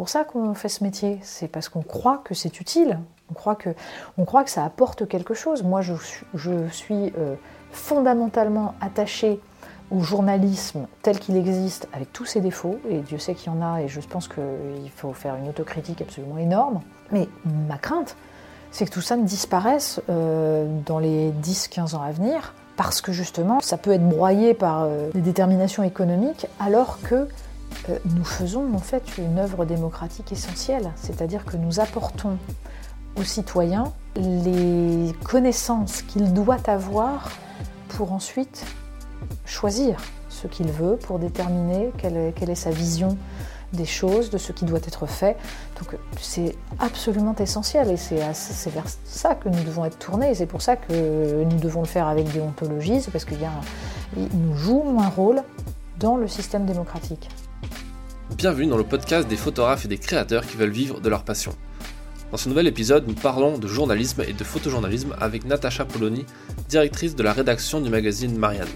pour ça qu'on fait ce métier. C'est parce qu'on croit que c'est utile. On croit, que, ça apporte quelque chose. Moi, je, suis euh, fondamentalement attachée au journalisme tel qu'il existe, avec tous ses défauts, et Dieu sait qu'il y en a, et je pense qu'il faut faire une autocritique absolument énorme. Mais ma crainte, c'est que tout ça ne disparaisse euh, dans les 10-15 ans à venir, parce que justement, ça peut être broyé par euh, des déterminations économiques, alors que nous faisons en fait une œuvre démocratique essentielle, c'est-à-dire que nous apportons aux citoyens les connaissances qu'il doit avoir pour ensuite choisir ce qu'il veut, pour déterminer quelle est, sa vision des choses, de ce qui doit être fait. Donc c'est absolument essentiel et c'est vers ça que nous devons être tournés. C'est pour ça que nous devons le faire avec déontologie, c'est parce qu'il nous joue un rôle dans le système démocratique. Bienvenue dans le podcast des photographes et des créateurs qui veulent vivre de leur passion. Dans ce nouvel épisode, nous parlons de journalisme et de photojournalisme avec Natacha Poloni, directrice de la rédaction du magazine Marianne.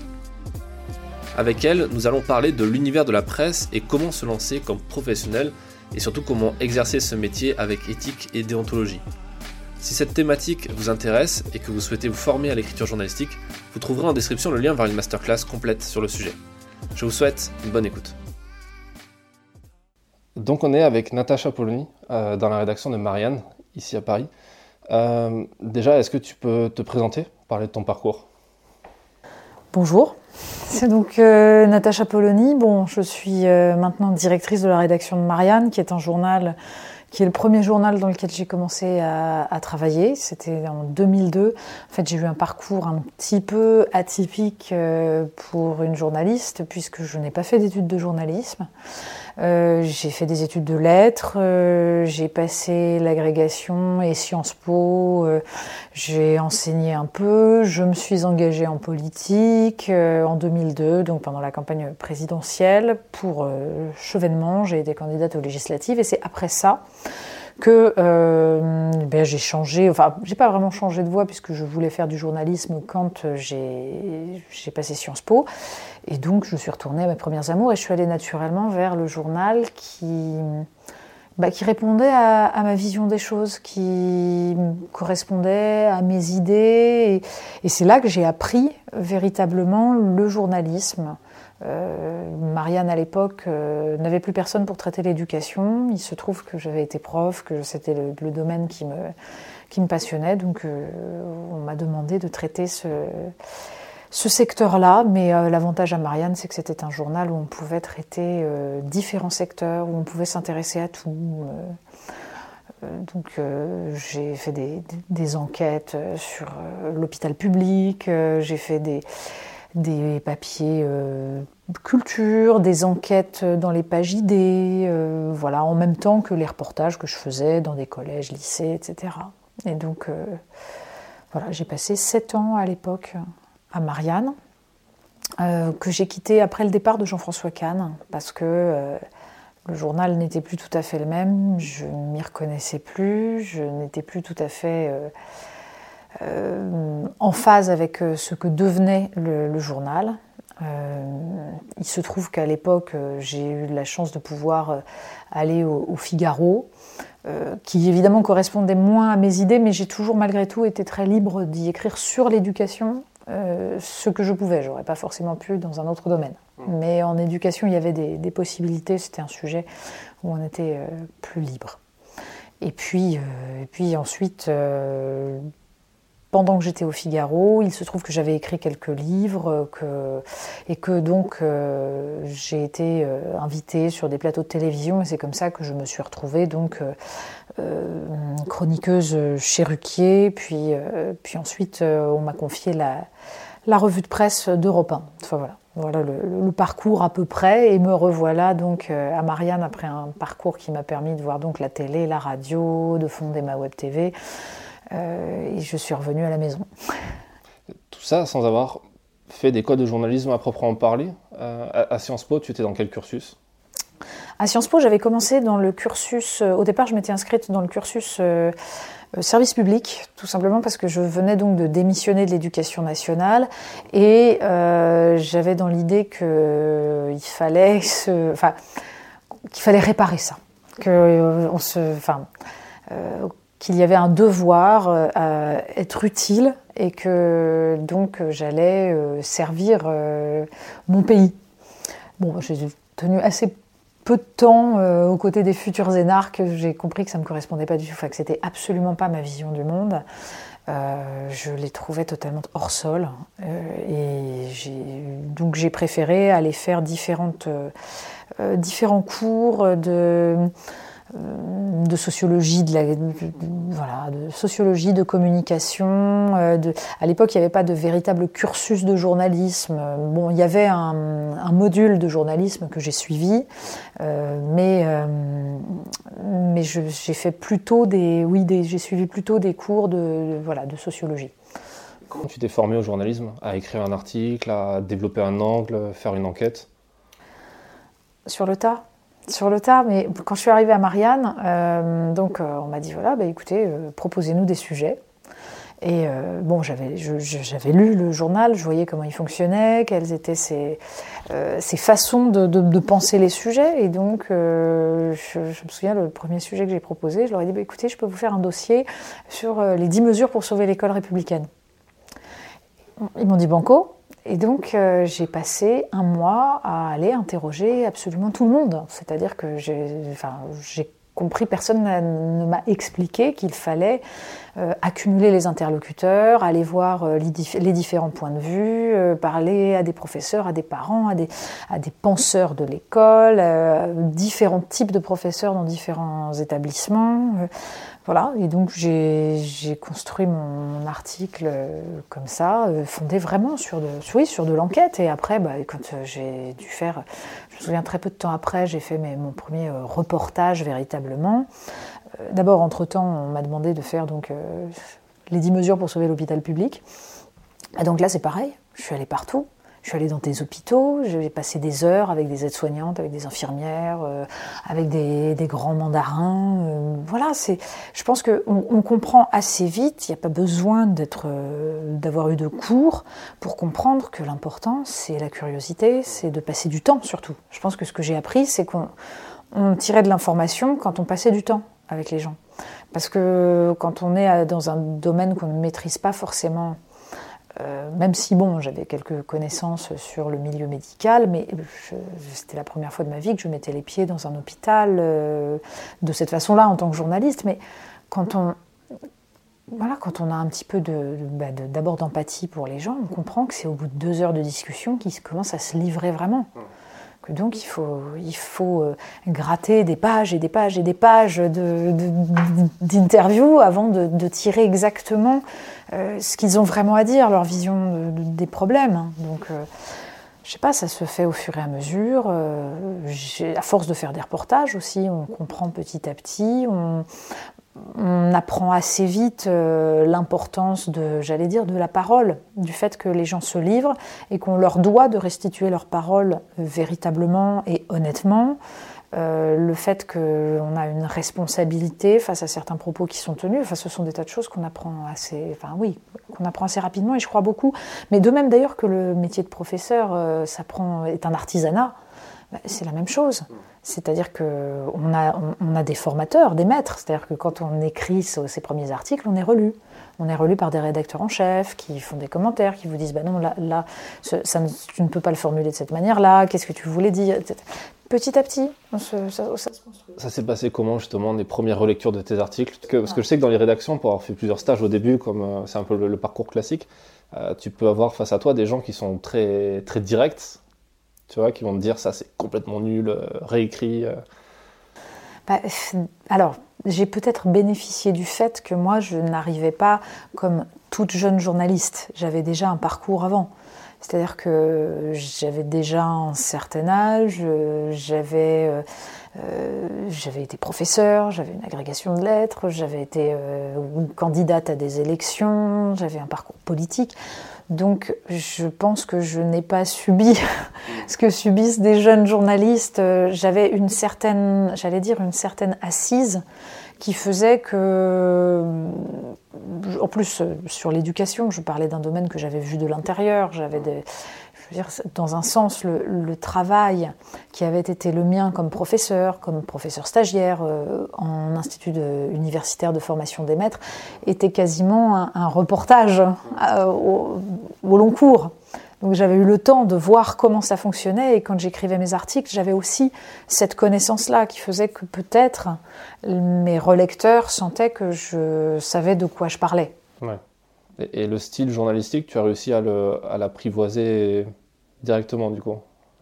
Avec elle, nous allons parler de l'univers de la presse et comment se lancer comme professionnel et surtout comment exercer ce métier avec éthique et déontologie. Si cette thématique vous intéresse et que vous souhaitez vous former à l'écriture journalistique, vous trouverez en description le lien vers une masterclass complète sur le sujet. Je vous souhaite une bonne écoute. Donc on est avec Natacha Polony euh, dans la rédaction de Marianne, ici à Paris. Euh, déjà, est-ce que tu peux te présenter, parler de ton parcours? Bonjour, c'est donc euh, Natacha Polony. Bon, je suis maintenant directrice de la rédaction de Marianne, qui est un journal qui est le premier journal dans lequel j'ai commencé à travailler. C'était en 2002. En fait, j'ai eu un parcours un petit peu atypique pour une journaliste, puisque je n'ai pas fait d'études de journalisme. Euh, j'ai fait des études de lettres, euh, j'ai passé l'agrégation et Sciences Po, euh, j'ai enseigné un peu, je me suis engagée en politique en 2002, donc pendant la campagne présidentielle pour Chevènement, j'ai été candidate aux législatives et c'est après ça que euh, ben, j'ai changé, enfin j'ai pas vraiment changé de voie puisque je voulais faire du journalisme quand euh, j'ai passé Sciences Po. Et donc je suis retournée à mes premières amours et je suis allée naturellement vers le journal qui, bah, qui répondait à, ma vision des choses, qui correspondait à mes idées. Et c'est là que j'ai appris véritablement le journalisme. Euh, Marianne, à l'époque, euh, n'avait plus personne pour traiter l'éducation. Il se trouve que j'avais été prof, que c'était le, domaine qui me, passionnait. Donc, euh, on m'a demandé de traiter ce, secteur-là. Mais l'avantage à Marianne, c'est que c'était un journal où on pouvait traiter différents secteurs, où on pouvait s'intéresser à tout. Donc j'ai fait des, enquêtes sur l'hôpital public, j'ai fait des, des papiers euh, culture, des enquêtes dans les pages idées, euh, voilà, en même temps que les reportages que je faisais dans des collèges, lycées, etc. Et donc, euh, voilà, j'ai passé sept ans à l'époque à Marianne, que j'ai quitté après le départ de Jean-François Kahn, parce que le journal n'était plus tout à fait le même, je m'y reconnaissais plus, je n'étais plus tout à fait en phase avec euh, ce que devenait le, journal. Euh, il se trouve qu'à l'époque, j'ai eu la chance de pouvoir aller au, Figaro, qui évidemment correspondait moins à mes idées, mais j'ai toujours malgré tout été très libre d'y écrire sur l'éducation ce que je pouvais. J'aurais pas forcément pu dans un autre domaine. Mmh. Mais en éducation, il y avait des, possibilités. C'était un sujet où on était plus libre. Et puis, et puis ensuite, pendant que j'étais au Figaro. Il se trouve que j'avais écrit quelques livres que, et que donc euh, j'ai été euh, invitée sur des plateaux de télévision et c'est comme ça que je me suis retrouvée donc euh, chroniqueuse chez Ruquier. Puis, puis ensuite on m'a confié la, revue de presse d'Europe 1. Enfin voilà. Voilà le, parcours à peu près et me revoilà donc à Marianne après un parcours qui m'a permis de voir donc la télé, la radio, de fonder ma web TV, euh, et je suis revenue à la maison. Tout ça sans avoir fait des codes de journalisme à proprement parler. Euh, à Sciences Po, tu étais dans quel cursus? À Sciences Po, j'avais commencé dans le cursus. Euh, au départ, je m'étais inscrite dans le cursus service public, tout simplement parce que je venais donc de démissionner de l'éducation nationale et j'avais dans l'idée qu'il fallait, enfin, qu'il fallait réparer ça que on se, enfin, qu'il y avait un devoir à être utile et que donc j'allais servir mon pays. Bon, j'ai tenu assez peu de temps euh, aux côtés des futurs énarques, j'ai compris que ça ne me correspondait pas du tout, que c'était absolument pas ma vision du monde. Euh, je les trouvais totalement hors sol. Euh, et donc j'ai préféré aller faire différents cours de euh, de sociologie, de, la, voilà, de sociologie, de communication. Euh, de, à l'époque, il n'y avait pas de véritable cursus de journalisme. Bon, il y avait un, module de journalisme que j'ai suivi, euh, mais mais j'ai fait plutôt des, oui, j'ai suivi plutôt des cours de, voilà, de sociologie. Comment tu t'es formé au journalisme, à écrire un article, à développer un angle, faire une enquête? Sur le tas? Sur le tas, mais quand je suis arrivée à Marianne, euh, donc euh, on m'a dit voilà, bah, écoutez, euh, proposez-nous des sujets. Et bon, j'avais, lu le journal, je voyais comment il fonctionnait, quelles étaient ses, ses façons de, de, penser les sujets. Et donc, je, me souviens, le premier sujet que j'ai proposé, je leur ai dit bah, écoutez, je peux vous faire un dossier sur les 10 mesures pour sauver l'école républicaine. Ils m'ont dit banco. Et donc, euh, j'ai passé un mois à aller interroger absolument tout le monde. C'est-à-dire que j'ai enfin, compris, personne ne m'a expliqué qu'il fallait euh, accumuler les interlocuteurs, aller voir euh, les, différents points de vue, parler à des professeurs, à des parents, à des, à des penseurs de l'école, différents types de professeurs dans différents établissements. Voilà, et donc j'ai construit mon, article euh, comme ça, euh, fondé vraiment sur de, oui, de l'enquête. Et après, bah, quand euh, j'ai dû faire, je me souviens très peu de temps après, j'ai fait mon premier reportage véritablement. D'abord, entre-temps, on m'a demandé de faire donc, les 10 mesures pour sauver l'hôpital public. Et donc là, c'est pareil, je suis allée partout. Je suis allée dans des hôpitaux, j'ai passé des heures avec des aides-soignantes, avec des infirmières, euh, avec des, grands mandarins. Euh, voilà, c'est. Je pense qu'on on comprend assez vite. Il n'y a pas besoin d'être, euh, d'avoir eu de cours pour comprendre que l'important c'est la curiosité, c'est de passer du temps surtout. Je pense que ce que j'ai appris, c'est qu'on on tirait de l'information quand on passait du temps avec les gens. Parce que quand on est dans un domaine qu'on ne maîtrise pas forcément euh, même si bon, j'avais quelques connaissances sur le milieu médical, mais c'était la première fois de ma vie que je mettais les pieds dans un hôpital euh, de cette façon-là en tant que journaliste. Mais quand on, voilà, quand on a un petit peu bah, d'abord d'empathie pour les gens, on comprend que c'est au bout de deux heures de discussion qu'ils commencent à se livrer vraiment. Que donc il faut, il faut euh, gratter des pages et des pages et des pages d'interviews avant de, tirer exactement euh, ce qu'ils ont vraiment à dire, leur vision des problèmes. Hein. Donc, euh, je sais pas, ça se fait au fur et à mesure. Euh, à force de faire des reportages aussi, on comprend petit à petit. On, apprend assez vite l'importance de, j'allais dire, de la parole, du fait que les gens se livrent et qu'on leur doit de restituer leur parole véritablement et honnêtement. Euh, le fait qu'on a une responsabilité face à certains propos qui sont tenus, enfin, ce sont des tas de choses qu'on apprend assez, enfin oui, qu'on apprend assez rapidement et je crois beaucoup. Mais de même d'ailleurs que le métier de professeur euh, est un artisanat, c'est la même chose. C'est-à-dire qu'on a, on, a des formateurs, des maîtres. C'est-à-dire que quand on écrit ces premiers articles, on est relu. On est relu par des rédacteurs en chef qui font des commentaires, qui vous disent bah non, là, là ça, tu ne peux pas le formuler de cette manière-là, qu'est-ce que tu voulais dire Petit à petit, ça, se construit. Ça s'est passé comment justement, les premières relectures de tes articles? Parce que je sais que dans les rédactions, pour avoir fait plusieurs stages au début, comme euh, c'est un peu le, parcours classique, euh, tu peux avoir face à toi des gens qui sont très, très directs, tu vois, qui vont te dire ça c'est complètement nul, euh, réécrit. Bah, alors, j'ai peut-être bénéficié du fait que moi, je n'arrivais pas comme toute jeune journaliste. J'avais déjà un parcours avant. C'est-à-dire que j'avais déjà un certain âge, j'avais euh, euh, j'avais été professeur, j'avais une agrégation de lettres, j'avais été euh, candidate à des élections, j'avais un parcours politique. Donc je pense que je n'ai pas subi ce que subissent des jeunes journalistes. J'avais une certaine, j'allais dire, une certaine assise qui faisait que, en plus sur l'éducation, je parlais d'un domaine que j'avais vu de l'intérieur, j'avais des, dans un sens, le, travail qui avait été le mien comme professeur, comme professeur stagiaire euh, en institut universitaire de formation des maîtres, était quasiment un, reportage euh, au, long cours. Donc j'avais eu le temps de voir comment ça fonctionnait et quand j'écrivais mes articles, j'avais aussi cette connaissance-là qui faisait que peut-être mes relecteurs sentaient que je savais de quoi je parlais. Ouais. Et, le style journalistique, tu as réussi à l'apprivoiser directement du coup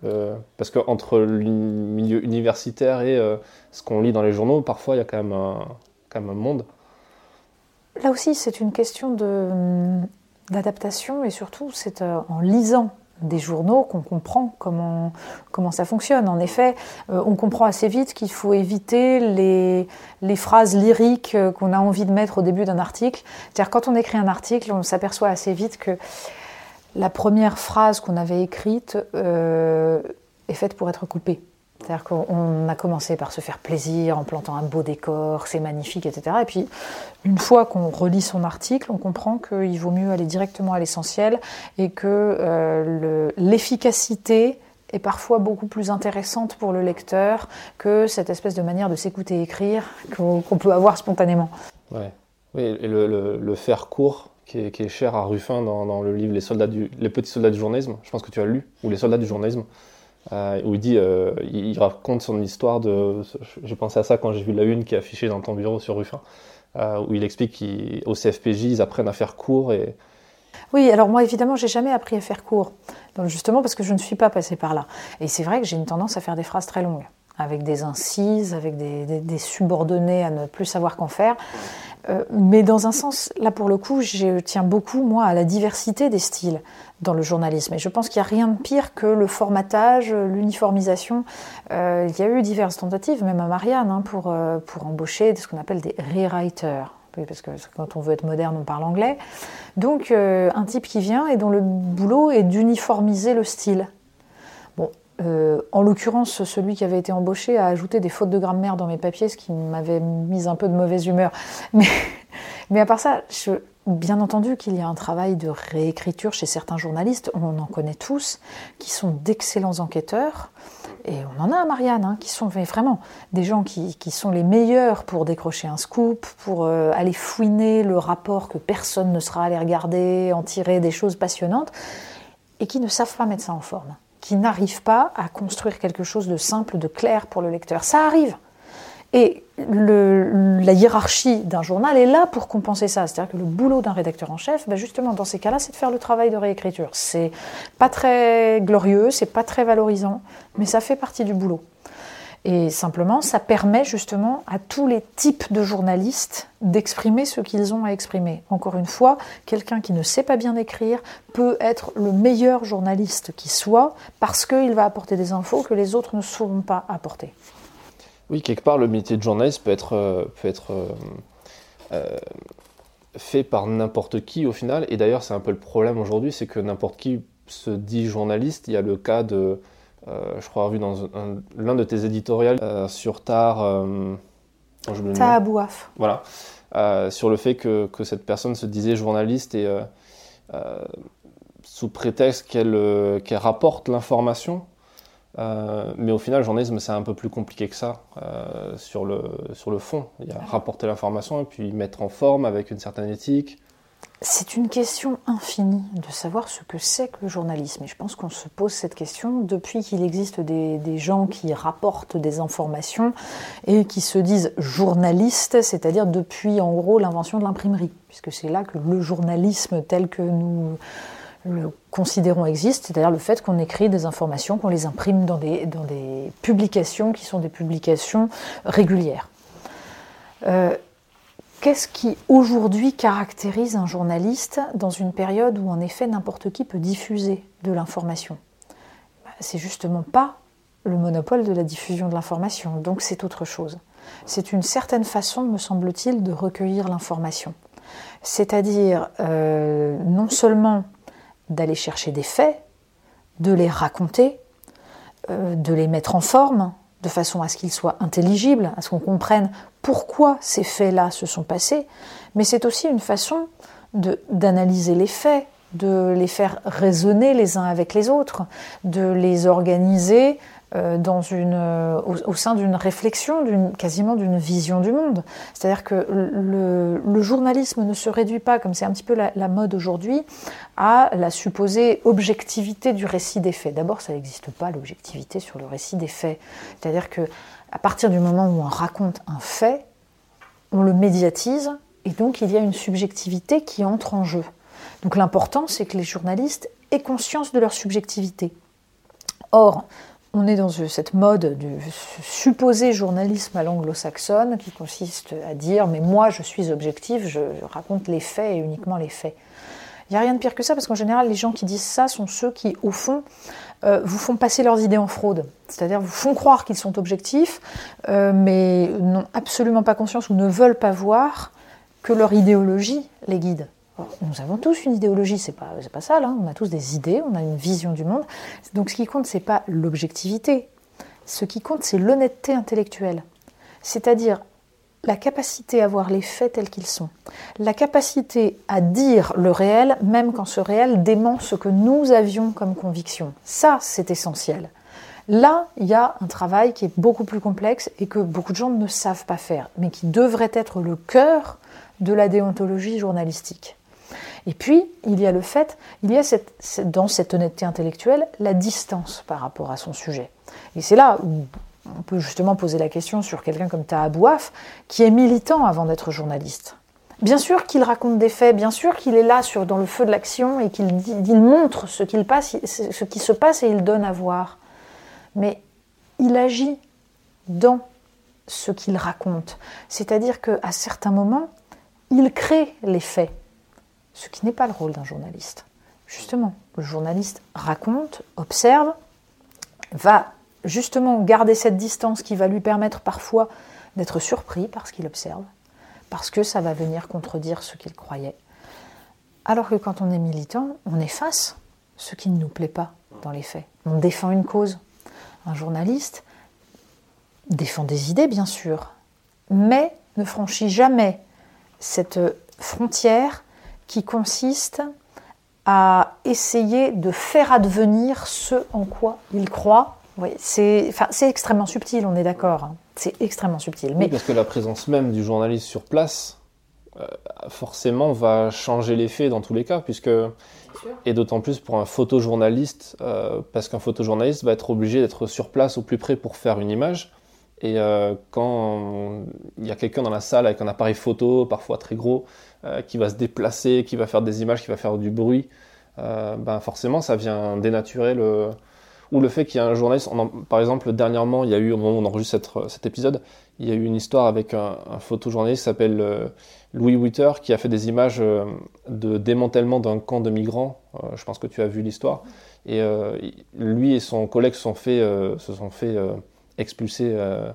euh, Parce qu'entre le milieu universitaire et euh, ce qu'on lit dans les journaux, parfois il y a quand même un, quand même un monde. Là aussi, c'est une question d'adaptation et surtout, c'est euh, en lisant des journaux qu'on comprend comment, comment ça fonctionne. En effet, euh, on comprend assez vite qu'il faut éviter les, les phrases lyriques qu'on a envie de mettre au début d'un article. C'est-à-dire quand on écrit un article, on s'aperçoit assez vite que la première phrase qu'on avait écrite euh, est faite pour être coupée. C'est-à-dire qu'on a commencé par se faire plaisir en plantant un beau décor, c'est magnifique, etc. Et puis, une fois qu'on relit son article, on comprend qu'il vaut mieux aller directement à l'essentiel et que euh, l'efficacité est parfois beaucoup plus intéressante pour le lecteur que cette espèce de manière de s'écouter écrire qu'on peut avoir spontanément. Oui, et le, faire court, qui est, cher à Ruffin dans, le livre les, soldats du, les petits soldats du journalisme, je pense que tu as lu, ou Les soldats du journalisme, euh, où il dit, euh, il raconte son histoire de. J'ai pensé à ça quand j'ai vu la une qui est affichée dans ton bureau sur Ruffin, euh, où il explique qu'au CFPJ, ils apprennent à faire court et. Oui, alors moi évidemment, j'ai jamais appris à faire court, justement parce que je ne suis pas passée par là. Et c'est vrai que j'ai une tendance à faire des phrases très longues, avec des incises, avec des, des subordonnés à ne plus savoir qu'en faire. Euh, mais dans un sens, là pour le coup, je tiens beaucoup, moi, à la diversité des styles dans le journalisme. Et je pense qu'il n'y a rien de pire que le formatage, l'uniformisation. Euh, il y a eu diverses tentatives, même à Marianne, hein, pour, euh, pour embaucher ce qu'on appelle des rewriters. parce que quand on veut être moderne, on parle anglais. Donc, un type qui vient et dont le boulot est d'uniformiser le style. Euh, en l'occurrence, celui qui avait été embauché a ajouté des fautes de grammaire dans mes papiers, ce qui m'avait mis un peu de mauvaise humeur. Mais, mais à part ça, bien entendu qu'il y a un travail de réécriture chez certains journalistes, on en connaît tous, qui sont d'excellents enquêteurs. Et on en a à Marianne, hein, qui sont vraiment des gens qui, sont les meilleurs pour décrocher un scoop, pour euh, aller fouiner le rapport que personne ne sera allé regarder, en tirer des choses passionnantes, et qui ne savent pas mettre ça en forme qui n'arrivent pas à construire quelque chose de simple, de clair pour le lecteur. Ça arrive. Et la hiérarchie d'un journal est là pour compenser ça. C'est-à-dire que le boulot d'un rédacteur en chef, ben justement, dans ces cas-là, c'est de faire le travail de réécriture. C'est pas très glorieux, c'est pas très valorisant, mais ça fait partie du boulot. Et simplement, ça permet justement à tous les types de journalistes d'exprimer ce qu'ils ont à exprimer. Encore une fois, quelqu'un qui ne sait pas bien écrire peut être le meilleur journaliste qui soit parce qu'il va apporter des infos que les autres ne sauront pas apporter. Oui, quelque part, le métier de journaliste peut être, euh, euh, euh, fait par n'importe qui au final. Et d'ailleurs, c'est un peu le problème aujourd'hui, c'est que n'importe qui se dit journaliste. Il y a le cas de euh, je crois avoir vu dans l'un de tes éditorials euh, sur Tar. Euh, Tahabouaf. Voilà. sur le fait que, que, cette personne se disait journaliste et sous prétexte qu'elle rapporte l'information. mais au final, le journalisme, c'est un peu plus compliqué que ça sur, le, sur le fond. Il y a rapporter l'information et puis mettre en forme avec une certaine éthique. C'est une question infinie de savoir ce que c'est que le journalisme. Et je pense qu'on se pose cette question depuis qu'il existe des, gens qui rapportent des informations et qui se disent journalistes, c'est-à-dire depuis en gros l'invention de l'imprimerie, puisque c'est là que le journalisme tel que nous le considérons existe, c'est-à-dire le fait qu'on écrit des informations, qu'on les imprime dans des, dans des publications qui sont des publications régulières. Euh, Qu'est-ce qui aujourd'hui caractérise un journaliste dans une période où en effet n'importe qui peut diffuser de l'information? Bah, C'est justement pas le monopole de la diffusion de l'information, donc c'est autre chose. C'est une certaine façon, me semble-t-il, de recueillir l'information. C'est-à-dire euh, non seulement d'aller chercher des faits, de les raconter, euh, de les mettre en forme, de façon à ce qu'ils soient intelligibles, à ce qu'on comprenne pourquoi ces faits-là se sont passés, mais c'est aussi une façon d'analyser les faits, de les faire résonner les uns avec les autres, de les organiser une, euh, au, sein d'une réflexion, quasiment d'une vision du monde. C'est-à-dire que le, journalisme ne se réduit pas, comme c'est un petit peu la, mode aujourd'hui, à la supposée objectivité du récit des faits. D'abord, ça n'existe pas l'objectivité sur le récit des faits. C'est-à-dire que à partir du moment où on raconte un fait, on le médiatise et donc il y a une subjectivité qui entre en jeu. Donc l'important, c'est que les journalistes aient conscience de leur subjectivité. Or, on est dans cette mode du supposé journalisme à l'anglo-saxonne qui consiste à dire mais moi je suis objectif, je raconte les faits et uniquement les faits. Il n'y a rien de pire que ça parce qu'en général les gens qui disent ça sont ceux qui au fond euh, vous font passer leurs idées en fraude. C'est-à-dire vous font croire qu'ils sont objectifs euh, mais n'ont absolument pas conscience ou ne veulent pas voir que leur idéologie les guide nous avons tous une idéologie, c'est pas, pas ça, là. on a tous des idées, on a une vision du monde. Donc ce qui compte, c'est pas l'objectivité. Ce qui compte, c'est l'honnêteté intellectuelle. C'est-à-dire la capacité à voir les faits tels qu'ils sont, la capacité à dire le réel, même quand ce réel dément ce que nous avions comme conviction. Ça, c'est essentiel. Là, il y a un travail qui est beaucoup plus complexe et que beaucoup de gens ne savent pas faire, mais qui devrait être le cœur de la déontologie journalistique. Et puis, il y a le fait, il y a dans cette honnêteté intellectuelle la distance par rapport à son sujet. Et c'est là où on peut justement poser la question sur quelqu'un comme Taha Bouaf, qui est militant avant d'être journaliste. Bien sûr qu'il raconte des faits, bien sûr qu'il est là sur, dans le feu de l'action et qu'il montre ce, ce qui se passe et il donne à voir. Mais il agit dans ce qu'il raconte. C'est-à-dire qu'à certains moments, il crée les faits ce qui n'est pas le rôle d'un journaliste. Justement, le journaliste raconte, observe, va justement garder cette distance qui va lui permettre parfois d'être surpris par ce qu'il observe, parce que ça va venir contredire ce qu'il croyait. Alors que quand on est militant, on efface ce qui ne nous plaît pas dans les faits. On défend une cause. Un journaliste défend des idées, bien sûr, mais ne franchit jamais cette frontière qui consiste à essayer de faire advenir ce en quoi il croit. Oui, c'est enfin, extrêmement subtil, on est d'accord. Hein. C'est extrêmement subtil. Mais... parce que la présence même du journaliste sur place, euh, forcément, va changer les faits dans tous les cas, puisque et d'autant plus pour un photojournaliste, euh, parce qu'un photojournaliste va être obligé d'être sur place au plus près pour faire une image. Et euh, quand il y a quelqu'un dans la salle avec un appareil photo, parfois très gros, euh, qui va se déplacer, qui va faire des images, qui va faire du bruit, euh, ben forcément ça vient dénaturer le ou le fait qu'il y a un journaliste. par exemple, dernièrement, il y a eu au moment où on enregistre cet épisode, il y a eu une histoire avec un, photojournaliste qui s'appelle Louis Witter qui a fait des images de démantèlement d'un camp de migrants. je pense que tu as vu l'histoire. Et lui et son collègue se sont fait, se sont fait expulsés euh,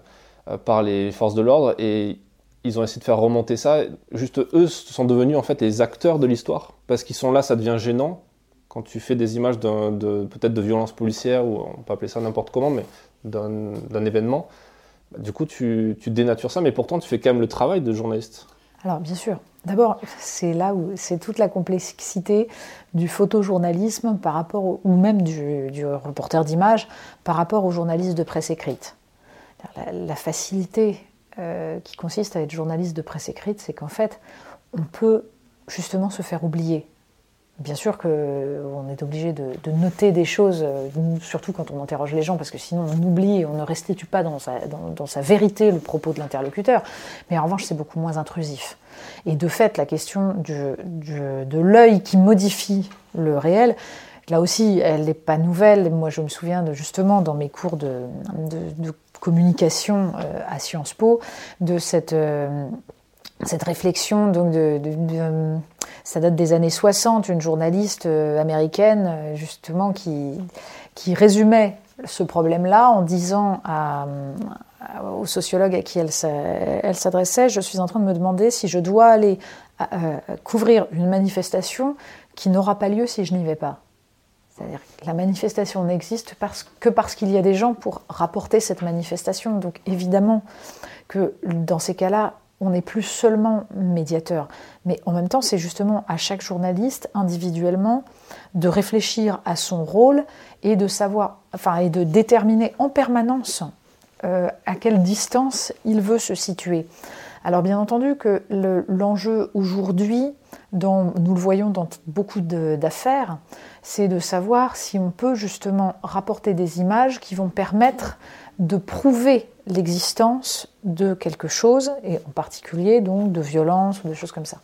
euh, par les forces de l'ordre et ils ont essayé de faire remonter ça. Juste eux sont devenus en fait les acteurs de l'histoire parce qu'ils sont là, ça devient gênant quand tu fais des images de, peut-être de violence policière ou on peut appeler ça n'importe comment, mais d'un événement. Du coup, tu, tu, dénatures ça, mais pourtant tu fais quand même le travail de journaliste. Alors bien sûr. D'abord, c'est là où c'est toute la complexité du photojournalisme par rapport ou même du, reporter d'image par rapport aux journalistes de presse écrite. La, facilité euh, qui consiste à être journaliste de presse écrite, c'est qu'en fait, on peut justement se faire oublier. Bien sûr qu'on est obligé de, noter des choses, euh, surtout quand on interroge les gens, parce que sinon on oublie et on ne restitue pas dans sa, vérité le propos de l'interlocuteur. Mais en revanche, c'est beaucoup moins intrusif. Et de fait, la question de l'œil qui modifie le réel, là aussi, elle n'est pas nouvelle. Moi, je me souviens de, justement dans mes cours de, communication euh, à Sciences Po, de cette, euh, cette réflexion donc de ça date des années 60, une journaliste euh, américaine, euh, justement, qui, qui résumait ce problème-là en disant à, au sociologue à qui elle, elle s'adressait, je suis en train de me demander si je dois aller euh, couvrir une manifestation qui n'aura pas lieu si je n'y vais pas. C'est-à-dire que la manifestation n'existe que parce qu'il y a des gens pour rapporter cette manifestation. Donc évidemment que dans ces cas-là, on n'est plus seulement médiateur, mais en même temps, c'est justement à chaque journaliste individuellement de réfléchir à son rôle et de savoir, enfin, et de déterminer en permanence euh, à quelle distance il veut se situer. Alors bien entendu que l'enjeu aujourd'hui, nous le voyons dans beaucoup d'affaires, c'est de savoir si on peut justement rapporter des images qui vont permettre de prouver l'existence de quelque chose, et en particulier donc de violence ou de choses comme ça.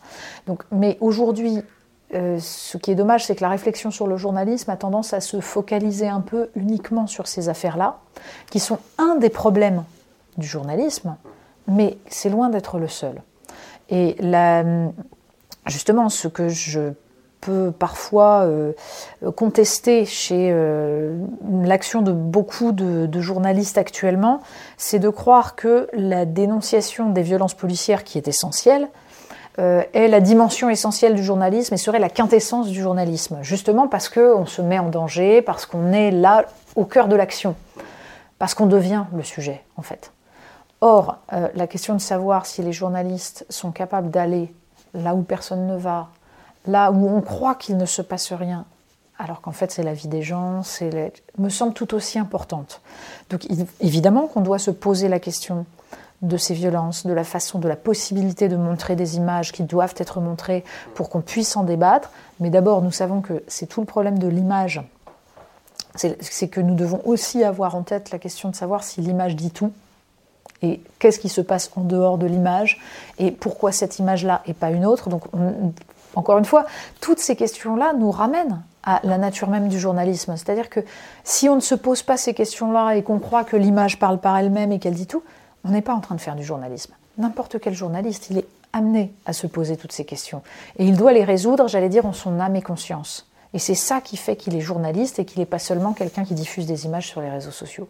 Donc, mais aujourd'hui, euh, ce qui est dommage, c'est que la réflexion sur le journalisme a tendance à se focaliser un peu uniquement sur ces affaires-là, qui sont un des problèmes du journalisme, mais c'est loin d'être le seul. Et justement, ce que je parfois euh, contester chez euh, l'action de beaucoup de, journalistes actuellement, c'est de croire que la dénonciation des violences policières, qui est essentielle, euh, est la dimension essentielle du journalisme et serait la quintessence du journalisme, justement parce qu'on se met en danger, parce qu'on est là au cœur de l'action, parce qu'on devient le sujet, en fait. Or, la question de savoir si les journalistes sont capables d'aller là où personne ne va, là où on croit qu'il ne se passe rien, alors qu'en fait c'est la vie des gens, c'est me semble tout aussi importante. Donc évidemment qu'on doit se poser la question de ces violences, de la façon, de la possibilité de montrer des images qui doivent être montrées pour qu'on puisse en débattre. Mais d'abord, nous savons que c'est tout le problème de l'image. C'est que nous devons aussi avoir en tête la question de savoir si l'image dit tout et qu'est-ce qui se passe en dehors de l'image et pourquoi cette image-là et pas une autre. Donc encore une fois, toutes ces questions-là nous ramènent à la nature même du journalisme. C'est-à-dire que si on ne se pose pas ces questions-là et qu'on croit que l'image parle par elle-même et qu'elle dit tout, on n'est pas en train de faire du journalisme. N'importe quel journaliste, il est amené à se poser toutes ces questions. Et il doit les résoudre, j'allais dire, en son âme et conscience. Et c'est ça qui fait qu'il est journaliste et qu'il n'est pas seulement quelqu'un qui diffuse des images sur les réseaux sociaux.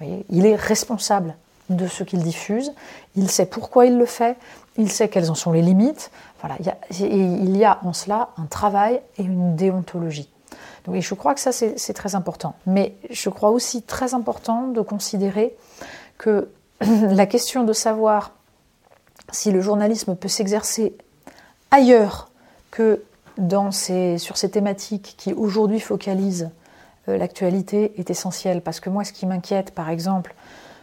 il est responsable de ce qu'il diffuse, il sait pourquoi il le fait, il sait quelles en sont les limites. Voilà, il y a, en cela un travail et une déontologie. Je crois que ça, c'est très important. Mais je crois aussi très important de considérer que la question de savoir si le journalisme peut s'exercer ailleurs que sur ces thématiques qui aujourd'hui focalisent euh, l'actualité est essentielle. Parce que moi, ce qui m'inquiète, par exemple,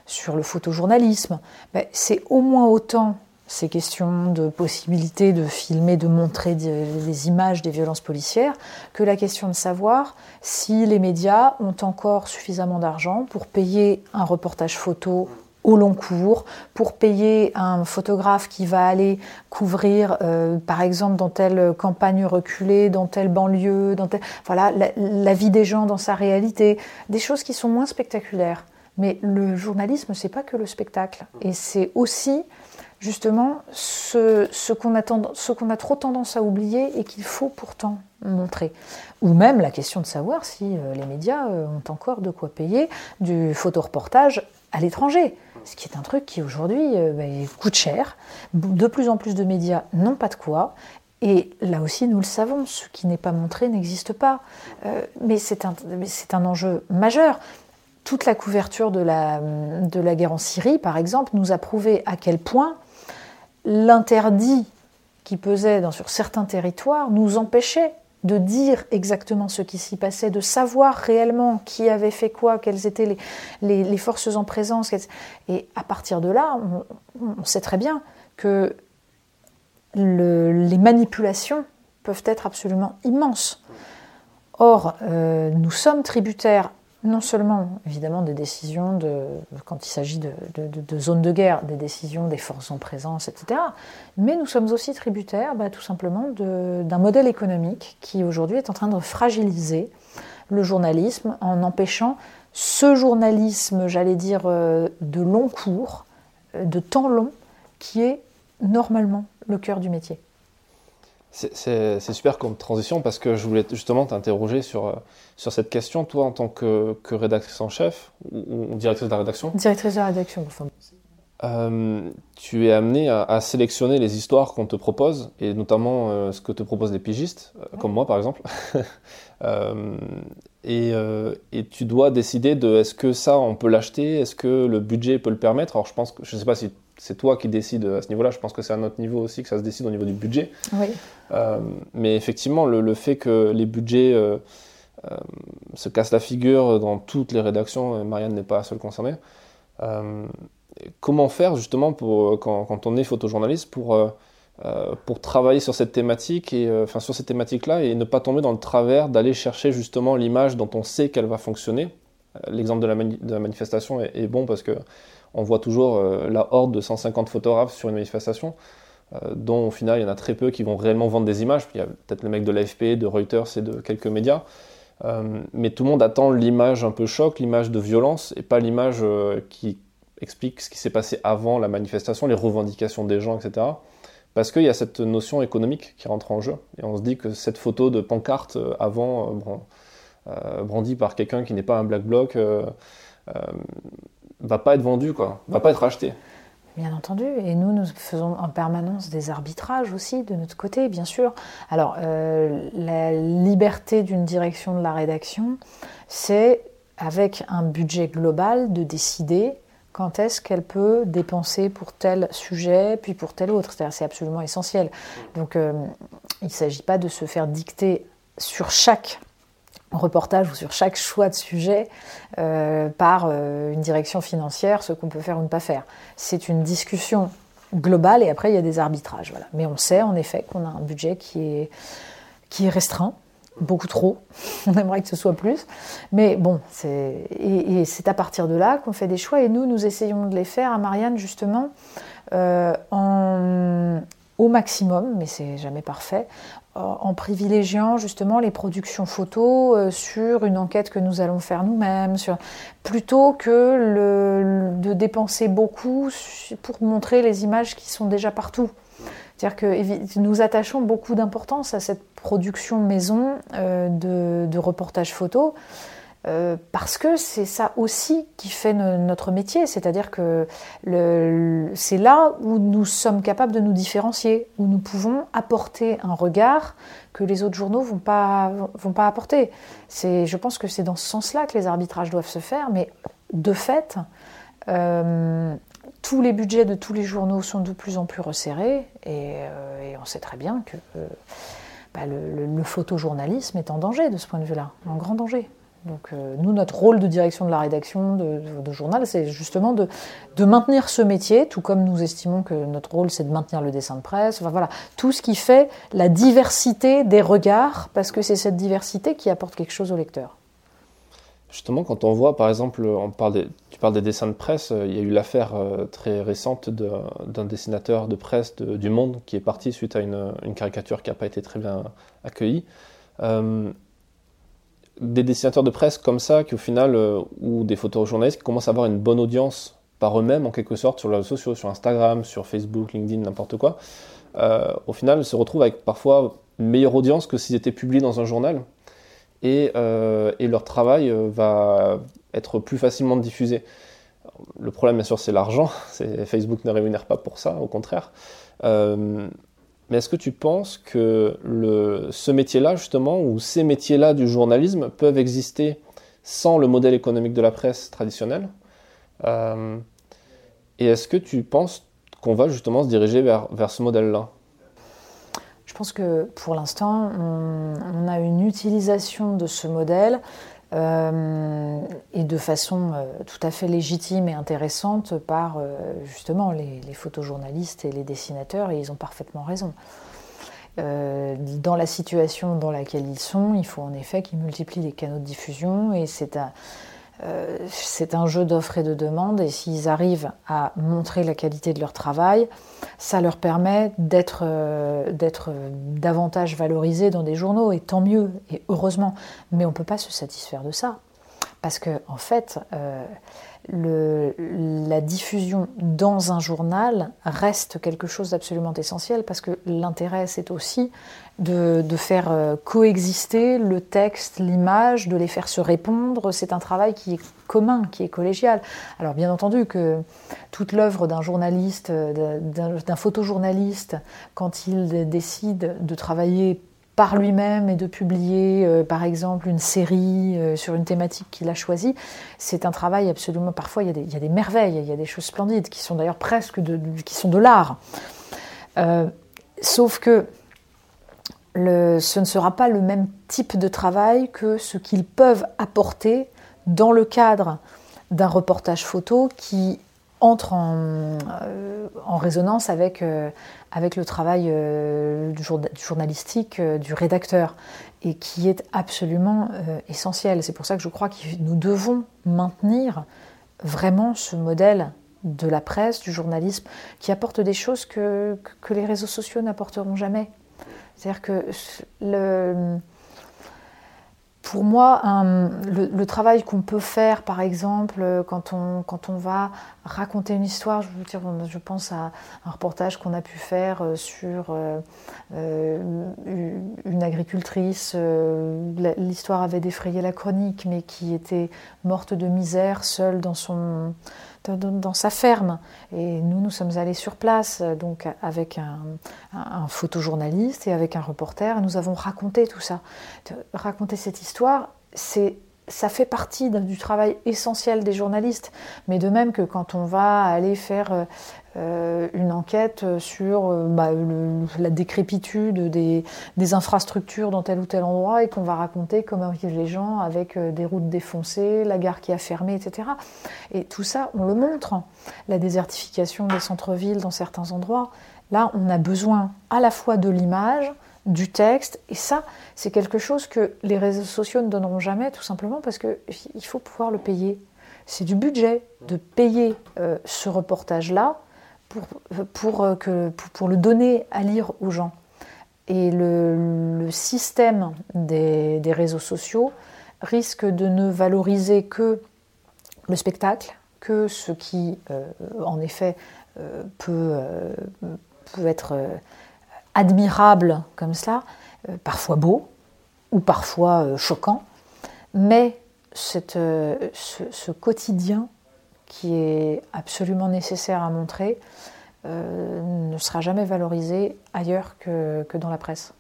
sur le photojournalisme, ben, c'est au moins autant ces questions de possibilité de filmer, de montrer des, images des violences policières, que la question de savoir si les médias ont encore suffisamment d'argent pour payer un reportage photo au long cours, pour payer un photographe qui va aller couvrir, euh, par exemple, dans telle campagne reculée, dans telle banlieue, dans voilà, la, vie des gens dans sa réalité, des choses qui sont moins spectaculaires. Mais le journalisme, c'est pas que le spectacle, et c'est aussi justement ce, qu'on a, trop tendance à oublier et qu'il faut pourtant montrer. Ou même la question de savoir si euh, les médias euh, ont encore de quoi payer du photoreportage à l'étranger. Ce qui est un truc qui aujourd'hui euh, bah, coûte cher. De plus en plus de médias n'ont pas de quoi. Et là aussi, nous le savons, ce qui n'est pas montré n'existe pas. mais c'est un, enjeu majeur. Toute la couverture de la, guerre en Syrie, par exemple, nous a prouvé à quel point l'interdit qui pesait sur certains territoires nous empêchait de dire exactement ce qui s'y passait, de savoir réellement qui avait fait quoi, quelles étaient les, forces en présence. Et à partir de là, on, sait très bien que les manipulations peuvent être absolument immenses. Or, euh, nous sommes tributaires non seulement évidemment des décisions de, quand il s'agit de, zones de guerre, des décisions des forces en présence, etc. Mais nous sommes aussi tributaires bah, tout simplement d'un modèle économique qui aujourd'hui est en train de fragiliser le journalisme en empêchant ce journalisme, j'allais dire, euh, de long cours, euh, de temps long, qui est normalement le cœur du métier. C'est super comme transition parce que je voulais justement t'interroger sur, euh, sur cette question. Toi, en tant que, que rédactrice en chef ou, directrice de la rédaction? Directrice de la rédaction, enfin. Euh, tu es amené à, sélectionner les histoires qu'on te propose et notamment euh, ce que te proposent les pigistes, comme moi par exemple. et, et, tu dois décider de est-ce que ça on peut l'acheter, est-ce que le budget peut le permettre? Alors je pense que je ne sais pas si c'est toi qui décides à ce niveau-là. Je pense que c'est à notre niveau aussi que ça se décide au niveau du budget. Oui. mais effectivement, le, fait que les budgets se cassent la figure dans toutes les rédactions, Marianne n'est pas la seule concernée. comment faire justement pour, quand, quand on est photojournaliste pour euh, pour travailler sur cette thématique et euh, enfin sur cette thématique-là et ne pas tomber dans le travers d'aller chercher justement l'image dont on sait qu'elle va fonctionner? Euh, l'exemple de, la manifestation est, bon parce que on voit toujours la horde de 150 photographes sur une manifestation, dont au final il y en a très peu qui vont réellement vendre des images. il y a peut-être les mecs de l'AFP, de Reuters et de quelques médias. mais tout le monde attend l'image un peu choc, l'image de violence, et pas l'image qui explique ce qui s'est passé avant la manifestation, les revendications des gens, etc. Parce qu'il y a cette notion économique qui rentre en jeu. Et on se dit que cette photo de pancarte euh, avant, euh, euh, brandie par quelqu'un qui n'est pas un black bloc, euh, va pas être vendue, quoi, va pas être achetée. Bien entendu, et nous, nous faisons en permanence des arbitrages aussi de notre côté, bien sûr. Alors, la liberté d'une direction de la rédaction, c'est avec un budget global de décider quand est-ce qu'elle peut dépenser pour tel sujet, puis pour tel autre. C'est-à-dire c'est absolument essentiel. Donc euh, il ne s'agit pas de se faire dicter sur chaque reportage ou sur chaque choix de sujet euh, par euh, une direction financière ce qu'on peut faire ou ne pas faire. C'est une discussion globale et après il y a des arbitrages. Mais on sait en effet qu'on a un budget qui est, restreint beaucoup trop. On aimerait que ce soit plus. Mais bon, c'est et, c'est à partir de là qu'on fait des choix. Et nous, nous essayons de les faire à Marianne, justement, euh, au maximum, mais c'est jamais parfait, en privilégiant justement les productions photos euh, sur une enquête que nous allons faire nous-mêmes, plutôt que de dépenser beaucoup pour montrer les images qui sont déjà partout. C'est-à-dire que nous attachons beaucoup d'importance à cette production maison euh, de, de, reportages photo. Euh, parce que c'est ça aussi qui fait notre métier, c'est-à-dire que c'est là où nous sommes capables de nous différencier, où nous pouvons apporter un regard que les autres journaux vont pas vont pas apporter. Je pense que c'est dans ce sens-là que les arbitrages doivent se faire, mais de fait, euh, tous les budgets de tous les journaux sont de plus en plus resserrés et, euh, on sait très bien que bah, le, photojournalisme est en danger de ce point de vue-là, en grand danger. Donc euh, nous, notre rôle de direction de la rédaction de, journal, c'est justement de, maintenir ce métier, tout comme nous estimons que notre rôle, c'est de maintenir le dessin de presse. Enfin voilà, tout ce qui fait la diversité des regards, parce que c'est cette diversité qui apporte quelque chose au lecteur. Justement, quand on voit, par exemple, tu parles des dessins de presse, euh, il y a eu l'affaire euh, très récente d'un dessinateur de presse du Monde qui est parti suite à une, caricature qui n'a pas été très bien accueillie. Euh, des dessinateurs de presse comme ça, qui au final, ou des photojournalistes qui commencent à avoir une bonne audience par eux-mêmes, en quelque sorte, sur les réseaux sociaux, sur Instagram, sur Facebook, LinkedIn, n'importe quoi, au final, se retrouvent avec parfois meilleure audience que s'ils étaient publiés dans un journal. Euh, et, leur travail euh, va être plus facilement diffusé. Le problème, bien sûr, c'est l'argent. Facebook ne rémunère pas pour ça, au contraire. Euh, mais est-ce que tu penses que ce métier-là, justement, ou ces métiers-là du journalisme peuvent exister sans le modèle économique de la presse traditionnelle Et est-ce que tu penses qu'on va justement se diriger vers, vers ce modèle-là? Je pense que pour l'instant, on, a une utilisation de ce modèle euh, et de façon euh, tout à fait légitime et intéressante par euh, justement les, photojournalistes et les dessinateurs, et ils ont parfaitement raison. dans la situation dans laquelle ils sont, il faut en effet qu'ils multiplient les canaux de diffusion, et c'est un euh, c'est un jeu d'offres et de demandes et s'ils arrivent à montrer la qualité de leur travail, ça leur permet d'être euh, davantage valorisés dans des journaux et tant mieux et heureusement. Mais on ne peut pas se satisfaire de ça parce que en fait, euh, la diffusion dans un journal reste quelque chose d'absolument essentiel parce que l'intérêt c'est aussi de, de, faire euh, coexister le texte, l'image, de les faire se répondre. C'est un travail qui est commun, qui est collégial. Alors bien entendu que toute l'œuvre d'un journaliste, d'un photojournaliste, quand il décide de travailler par lui-même et de publier, euh, par exemple, une série euh, sur une thématique qu'il a choisie, c'est un travail absolument. Parfois, il y, a des, merveilles, il y a des choses splendides qui sont d'ailleurs presque de, l'art. Euh, sauf que ce ne sera pas le même type de travail que ce qu'ils peuvent apporter dans le cadre d'un reportage photo qui entre en, euh, en résonance avec, euh, avec le travail euh, du journalistique du rédacteur et qui est absolument essentiel. C'est pour ça que je crois que nous devons maintenir vraiment ce modèle de la presse, du journalisme, qui apporte des choses que, que les réseaux sociaux n'apporteront jamais. C'est-à-dire que le, pour moi, le, travail qu'on peut faire, par exemple, quand on, quand on va raconter une histoire, je, veux dire, je pense à un reportage qu'on a pu faire euh, sur euh, euh, une agricultrice, l'histoire avait défrayé la chronique, mais qui était morte de misère, seule dans son dans, sa ferme. Et nous, nous sommes allés sur place, donc avec un, photojournaliste et avec un reporter, nous avons raconté tout ça. Raconter cette histoire, c'est ça fait partie du travail essentiel des journalistes, mais de même que quand on va aller faire euh, euh, une enquête sur euh, bah, la décrépitude des, infrastructures dans tel ou tel endroit et qu'on va raconter comment vivent les gens avec des routes défoncées, la gare qui a fermé, etc. Et tout ça, on le montre. La désertification des centres-villes dans certains endroits. Là, on a besoin à la fois de l'image, du texte. Et ça, c'est quelque chose que les réseaux sociaux ne donneront jamais, tout simplement parce qu'il faut pouvoir le payer. C'est du budget de payer euh, ce reportage-là pour, pour, euh, que, pour, le donner à lire aux gens. Et le, système des, réseaux sociaux risque de ne valoriser que le spectacle, que ce qui, euh, en effet, peut, peut être admirable comme cela, euh, parfois beau ou parfois euh, choquant, mais euh, ce, quotidien qui est absolument nécessaire à montrer ne sera jamais valorisé ailleurs que, dans la presse.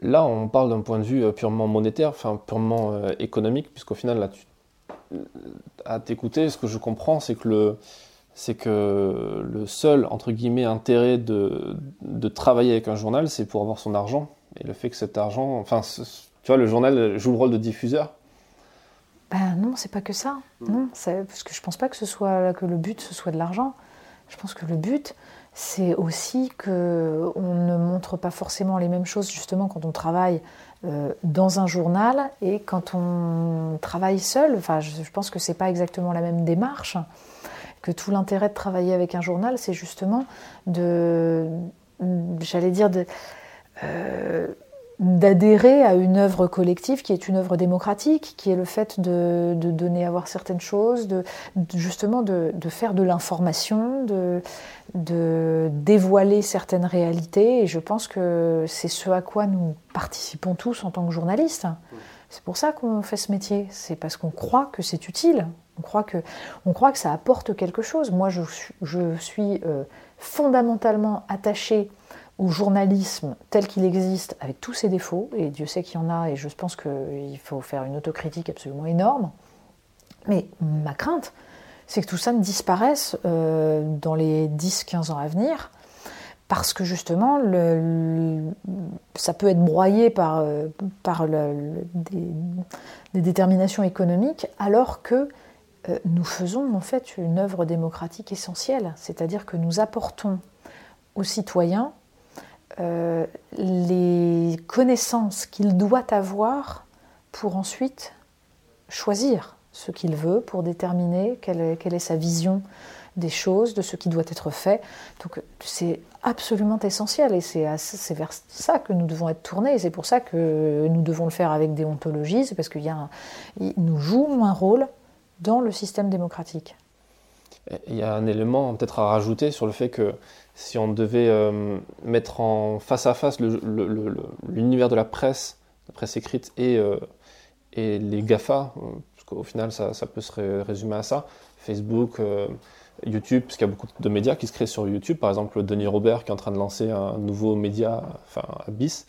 Là, on parle d'un point de vue purement monétaire, enfin purement économique, puisqu'au final, là, tu, à t'écouter, ce que je comprends, c'est que le, c'est que le seul, entre guillemets, intérêt de, de travailler avec un journal, c'est pour avoir son argent. Et le fait que cet argent, enfin, tu vois, le journal joue le rôle de diffuseur. Ben non, c'est pas que ça. Mm. Non, parce que je pense pas que ce soit que le but ce soit de l'argent. Je pense que le but, c'est aussi que on ne montre pas forcément les mêmes choses justement quand on travaille euh, dans un journal et quand on travaille seul. Enfin, je, je pense que c'est pas exactement la même démarche que tout l'intérêt de travailler avec un journal, c'est justement de, j'allais dire, euh, d'adhérer à une œuvre collective qui est une œuvre démocratique, qui est le fait de, donner à voir certaines choses, de, justement de, faire de l'information, de, dévoiler certaines réalités. Et je pense que c'est ce à quoi nous participons tous en tant que journalistes. C'est pour ça qu'on fait ce métier. C'est parce qu'on croit que c'est utile. On croit, que, on croit que ça apporte quelque chose. Moi, je, je suis euh, fondamentalement attachée au journalisme tel qu'il existe, avec tous ses défauts, et Dieu sait qu'il y en a, et je pense qu'il faut faire une autocritique absolument énorme. Mais ma crainte, c'est que tout ça ne disparaisse euh, dans les 10-15 ans à venir, parce que justement, ça peut être broyé par, euh, par des, déterminations économiques, alors que nous faisons en fait une œuvre démocratique essentielle, c'est-à-dire que nous apportons aux citoyens euh, les connaissances qu'il doit avoir pour ensuite choisir ce qu'il veut, pour déterminer quelle est sa vision des choses, de ce qui doit être fait. Donc c'est absolument essentiel et c'est vers ça que nous devons être tournés. C'est pour ça que nous devons le faire avec déontologie, c'est parce qu'il nous jouons un rôle dans le système démocratique. Il y a un élément peut-être à rajouter sur le fait que si on devait euh, mettre en face à face l'univers de la presse, la presse écrite et, euh, les GAFA, euh, parce qu'au final ça, peut se résumer à ça, Facebook, YouTube, parce qu'il y a beaucoup de médias qui se créent sur YouTube, par exemple Denis Robert qui est en train de lancer un nouveau média, enfin Abyss,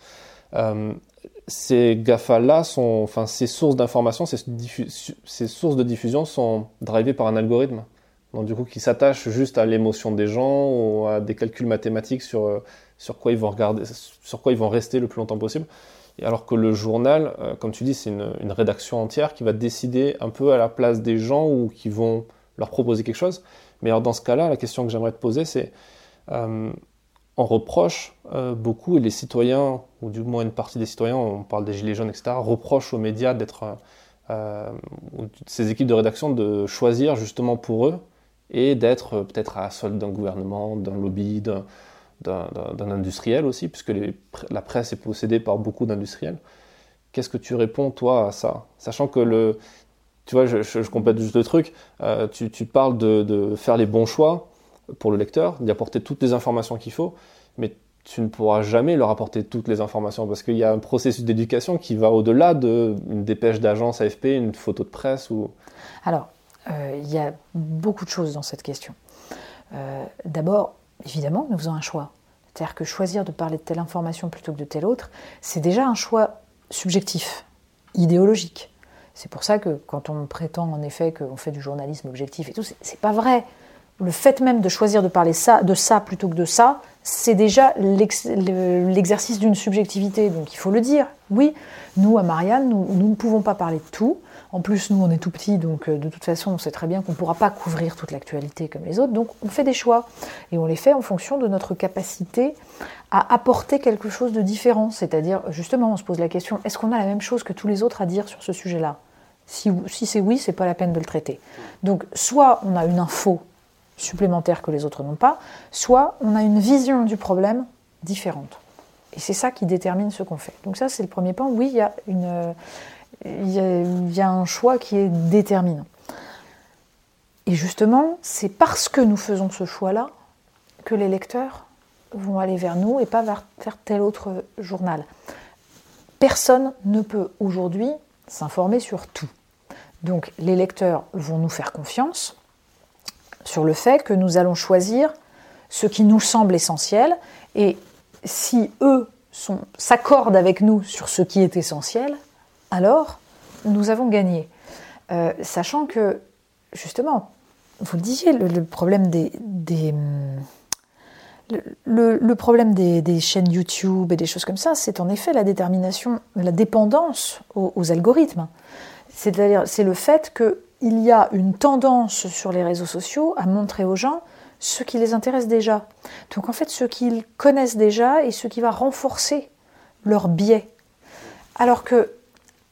ces GAFA-là sont, enfin, ces sources d'information, ces, ces, sources de diffusion sont drivées par un algorithme. Donc, du coup, qui s'attache juste à l'émotion des gens ou à des calculs mathématiques sur, euh, sur quoi ils vont regarder, sur quoi ils vont rester le plus longtemps possible. Alors que le journal, euh, comme tu dis, c'est une, une, rédaction entière qui va décider un peu à la place des gens ou qui vont leur proposer quelque chose. Mais alors, dans ce cas-là, la question que j'aimerais te poser, c'est euh, on reproche euh, beaucoup, et les citoyens, ou du moins une partie des citoyens, on parle des gilets jaunes, etc., reprochent aux médias d'être, euh, euh, ces équipes de rédaction, de choisir justement pour eux et d'être peut-être à la solde d'un gouvernement, d'un lobby, d'un, industriel aussi, puisque la presse est possédée par beaucoup d'industriels. Qu'est-ce que tu réponds, toi, à ça? Sachant que le. Tu vois, je, complète juste le truc. tu, parles de faire les bons choix pour le lecteur, d'y apporter toutes les informations qu'il faut, mais tu ne pourras jamais leur apporter toutes les informations parce qu'il y a un processus d'éducation qui va au-delà d'une dépêche d'agence AFP, une photo de presse ou. Alors, euh, il y a beaucoup de choses dans cette question. Euh, d'abord, évidemment, nous faisons un choix. C'est-à-dire que choisir de parler de telle information plutôt que de telle autre, c'est déjà un choix subjectif, idéologique. C'est pour ça que quand on prétend en effet qu'on fait du journalisme objectif et tout, c'est pas vrai le fait même de choisir de parler ça, de ça plutôt que de ça, c'est déjà l'exercice d'une subjectivité. Donc il faut le dire. Oui, nous, à Marianne, nous, ne pouvons pas parler de tout. En plus, nous, on est tout petits, donc euh, de toute façon, on sait très bien qu'on ne pourra pas couvrir toute l'actualité comme les autres. Donc on fait des choix. Et on les fait en fonction de notre capacité à apporter quelque chose de différent. C'est-à-dire, justement, on se pose la question, est-ce qu'on a la même chose que tous les autres à dire sur ce sujet-là? Si, si c'est oui, c'est pas la peine de le traiter. Donc, soit on a une info supplémentaires que les autres n'ont pas, soit on a une vision du problème différente. Et c'est ça qui détermine ce qu'on fait. Donc ça, c'est le premier point. Oui, il y a, un choix qui est déterminant. Et justement, c'est parce que nous faisons ce choix-là que les lecteurs vont aller vers nous et pas vers tel autre journal. Personne ne peut aujourd'hui s'informer sur tout. Donc les lecteurs vont nous faire confiance sur le fait que nous allons choisir ce qui nous semble essentiel et si eux s'accordent avec nous sur ce qui est essentiel, alors nous avons gagné. Euh, sachant que, justement, vous le disiez, le, problème des, chaînes YouTube et des choses comme ça, c'est en effet la détermination, la dépendance aux, aux algorithmes. C'est-à-dire, c'est le fait que il y a une tendance sur les réseaux sociaux à montrer aux gens ce qui les intéresse déjà. Donc en fait, ce qu'ils connaissent déjà et ce qui va renforcer leur biais. Alors que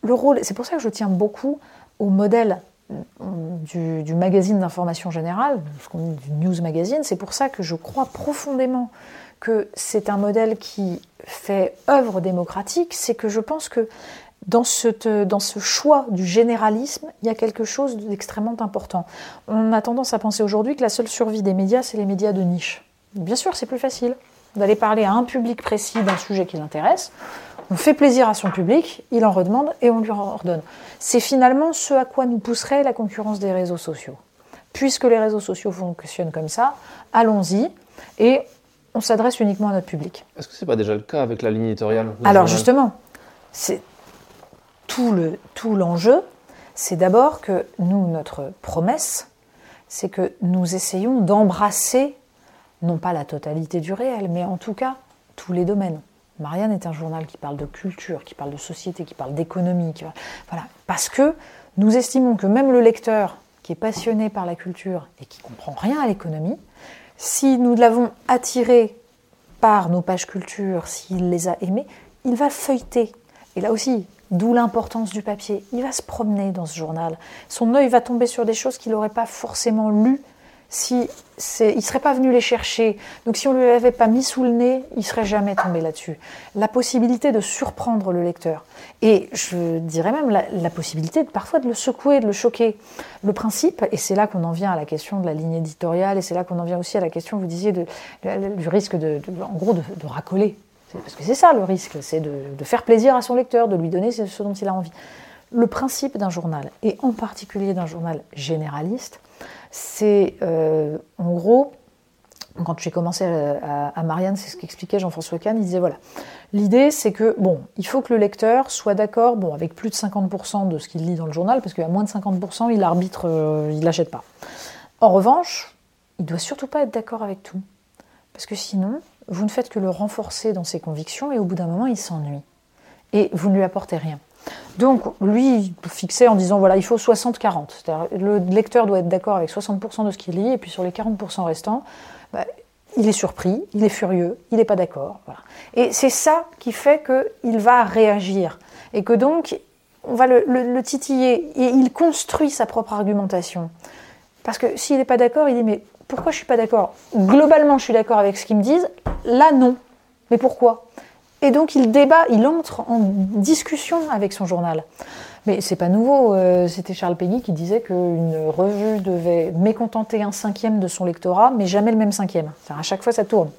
le rôle, c'est pour ça que je tiens beaucoup au modèle du, du magazine d'information générale, du news magazine, c'est pour ça que je crois profondément que c'est un modèle qui fait œuvre démocratique, c'est que je pense que dans, dans ce choix du généralisme, il y a quelque chose d'extrêmement important. On a tendance à penser aujourd'hui que la seule survie des médias, c'est les médias de niche. Bien sûr, c'est plus facile d'aller parler à un public précis d'un sujet qui l'intéresse. On fait plaisir à son public, il en redemande et on lui en ordonne. C'est finalement ce à quoi nous pousserait la concurrence des réseaux sociaux. Puisque les réseaux sociaux fonctionnent comme ça, allons-y et on s'adresse uniquement à notre public. Est-ce que ce n'est pas déjà le cas avec la ligne éditoriale Alors justement, c'est tout l'enjeu, c'est d'abord que nous, notre promesse, c'est que nous essayons d'embrasser, non pas la totalité du réel, mais en tout cas tous les domaines. Marianne est un journal qui parle de culture, qui parle de société, qui parle d'économie, voilà, parce que nous estimons que même le lecteur qui est passionné par la culture et qui comprend rien à l'économie, si nous l'avons attiré par nos pages culture, s'il les a aimées, il va feuilleter. Et là aussi, D'où l'importance du papier. Il va se promener dans ce journal. Son œil va tomber sur des choses qu'il n'aurait pas forcément lues si il ne serait pas venu les chercher. Donc si on ne lui avait pas mis sous le nez, il serait jamais tombé là-dessus. La possibilité de surprendre le lecteur. Et je dirais même la, possibilité parfois de le secouer, de le choquer. Le principe, et c'est là qu'on en vient à la question de la ligne éditoriale, et c'est là qu'on en vient aussi à la question, vous disiez, du risque de, en gros de racoler parce que c'est ça le risque, c'est de, faire plaisir à son lecteur, de lui donner ce dont il a envie. Le principe d'un journal, et en particulier d'un journal généraliste, c'est euh, en gros quand j'ai commencé à, Marianne, c'est ce qu'expliquait Jean-François Kahn, il disait voilà, l'idée c'est que, bon, il faut que le lecteur soit d'accord, bon, avec plus de 50% de ce qu'il lit dans le journal, parce qu'à moins de 50%, il arbitre, euh, il l'achète pas. En revanche, il doit surtout pas être d'accord avec tout, parce que sinon, vous ne faites que le renforcer dans ses convictions, et au bout d'un moment, il s'ennuie. Et vous ne lui apportez rien. Donc, lui, il fixait en disant voilà, il faut 60-40. Le lecteur doit être d'accord avec 60% de ce qu'il lit, et puis sur les 40% restants, bah, il est surpris, il est furieux, il n'est pas d'accord. Et c'est ça qui fait qu'il va réagir. Et que donc, on va le, titiller. Et il construit sa propre argumentation. Parce que s'il n'est pas d'accord, il dit Mais pourquoi je ne suis pas d'accord? Globalement, je suis d'accord avec ce qu'ils me disent. Là, non. Mais pourquoi? Et donc, il débat, il entre en discussion avec son journal. Mais c'est pas nouveau. Euh, c'était Charles Péguy qui disait qu'une revue devait mécontenter un cinquième de son lectorat, mais jamais le même cinquième. Enfin, à chaque fois, ça tourne.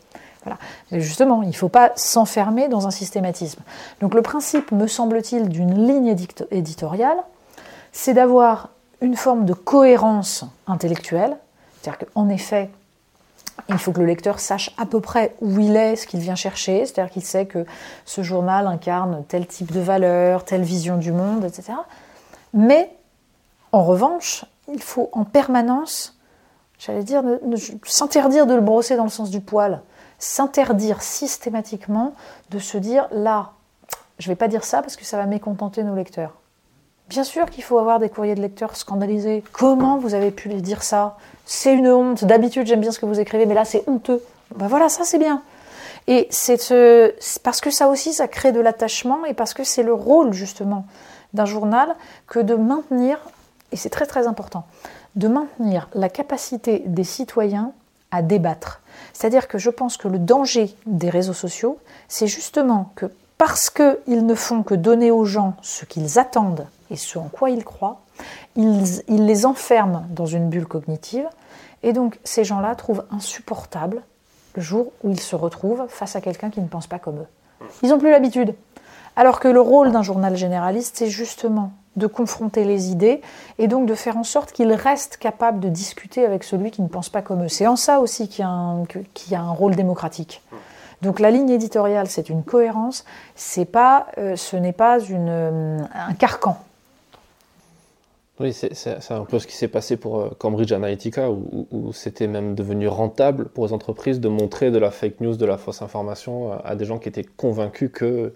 Voilà. Mais justement, il ne faut pas s'enfermer dans un systématisme. Donc le principe, me semble-t-il, d'une ligne éditoriale, c'est d'avoir une forme de cohérence intellectuelle. C'est-à-dire qu'en effet, il faut que le lecteur sache à peu près où il est, ce qu'il vient chercher, c'est-à-dire qu'il sait que ce journal incarne tel type de valeur, telle vision du monde, etc. Mais, en revanche, il faut en permanence, j'allais dire, s'interdire de le brosser dans le sens du poil, s'interdire systématiquement de se dire, là, je ne vais pas dire ça parce que ça va mécontenter nos lecteurs. Bien sûr qu'il faut avoir des courriers de lecteurs scandalisés. Comment vous avez pu dire ça? C'est une honte. D'habitude, j'aime bien ce que vous écrivez, mais là, c'est honteux. Ben voilà, ça, c'est bien. Et c'est ce... parce que ça aussi, ça crée de l'attachement et parce que c'est le rôle, justement, d'un journal que de maintenir, et c'est très très important, de maintenir la capacité des citoyens à débattre. C'est-à-dire que je pense que le danger des réseaux sociaux, c'est justement que parce qu'ils ne font que donner aux gens ce qu'ils attendent et ce en quoi ils croient, ils, les enferment dans une bulle cognitive. Et donc ces gens-là trouvent insupportable le jour où ils se retrouvent face à quelqu'un qui ne pense pas comme eux. Ils n'ont plus l'habitude. Alors que le rôle d'un journal généraliste, c'est justement de confronter les idées et donc de faire en sorte qu'ils restent capables de discuter avec celui qui ne pense pas comme eux. C'est en ça aussi qu'il y, a un rôle démocratique. Donc la ligne éditoriale, c'est une cohérence, c'est pas, euh, ce n'est pas une, un carcan. Oui, c'est un peu ce qui s'est passé pour euh, Cambridge Analytica, où, c'était même devenu rentable pour les entreprises de montrer de la fake news, de la fausse information euh, à des gens qui étaient convaincus que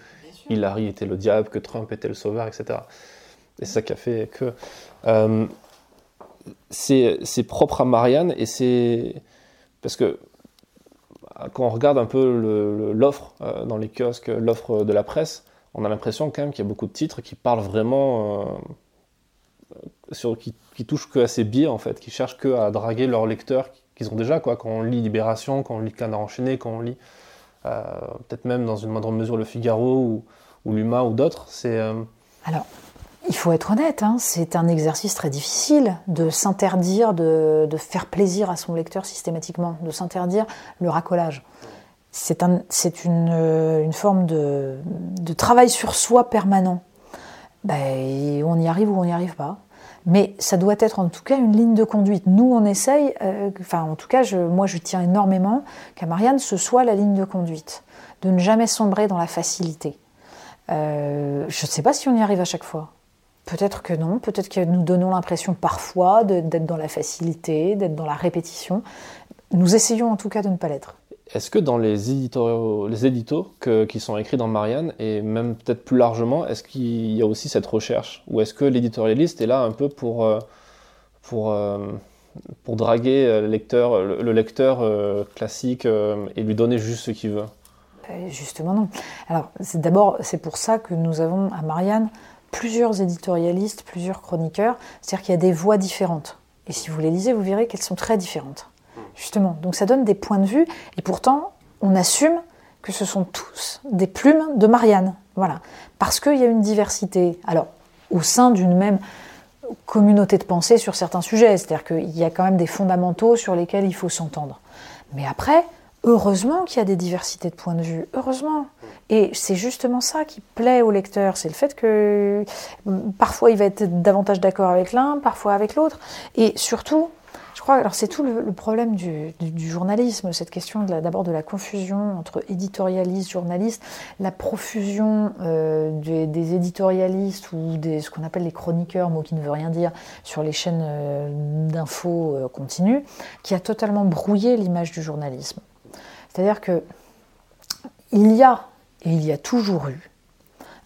Hillary était le diable, que Trump était le sauveur, etc. Et ça qui a fait que euh, c'est propre à Marianne et c'est parce que quand on regarde un peu l'offre dans les kiosques, l'offre de la presse, on a l'impression quand même qu'il y a beaucoup de titres qui parlent vraiment qui, touchent que à ces biais, en fait, qui cherchent que à draguer leurs lecteurs qu'ils ont déjà, quoi. Quand on lit Libération, quand on lit Canard enchaîné, quand on lit euh, peut-être même dans une moindre mesure Le Figaro ou, l'Huma ou d'autres, c'est. Euh, Alors, il faut être honnête, hein, c'est un exercice très difficile de s'interdire de, faire plaisir à son lecteur systématiquement, de s'interdire le racolage. C'est un, une, forme de, de, travail sur soi permanent. Ben, on y arrive ou on n'y arrive pas. Mais ça doit être en tout cas une ligne de conduite. Nous, on essaye, euh, enfin en tout cas, moi je tiens énormément qu'à Marianne, ce soit la ligne de conduite, de ne jamais sombrer dans la facilité. Euh, je ne sais pas si on y arrive à chaque fois. Peut-être que non, peut-être que nous donnons l'impression parfois d'être dans la facilité, d'être dans la répétition. Nous essayons en tout cas de ne pas l'être. Est-ce que dans les éditos, les éditos qui sont écrits dans Marianne, et même peut-être plus largement, est-ce qu'il y a aussi cette recherche? Ou est-ce que l'éditorialiste est là un peu pour, euh, pour, euh, pour draguer le lecteur, le lecteur euh, classique et lui donner juste ce qu'il veut? Justement non. Alors c'est d'abord c'est pour ça que nous avons à Marianne plusieurs éditorialistes, plusieurs chroniqueurs, c'est-à-dire qu'il y a des voix différentes. Et si vous les lisez, vous verrez qu'elles sont très différentes. Justement. Donc ça donne des points de vue. Et pourtant, on assume que ce sont tous des plumes de Marianne. Voilà. Parce qu'il y a une diversité. Alors, au sein d'une même communauté de pensée sur certains sujets. C'est-à-dire qu'il y a quand même des fondamentaux sur lesquels il faut s'entendre. Mais après, heureusement qu'il y a des diversités de points de vue. Heureusement. Et c'est justement ça qui plaît au lecteur. C'est le fait que parfois il va être davantage d'accord avec l'un, parfois avec l'autre. Et surtout, alors c'est tout le, problème du, journalisme, cette question d'abord de, la confusion entre éditorialiste, journaliste, la profusion euh, des, éditorialistes ou des, ce qu'on appelle les chroniqueurs, mot qui ne veut rien dire, sur les chaînes euh, d'infos euh, continues, qui a totalement brouillé l'image du journalisme. C'est-à-dire que il y a, et il y a toujours eu,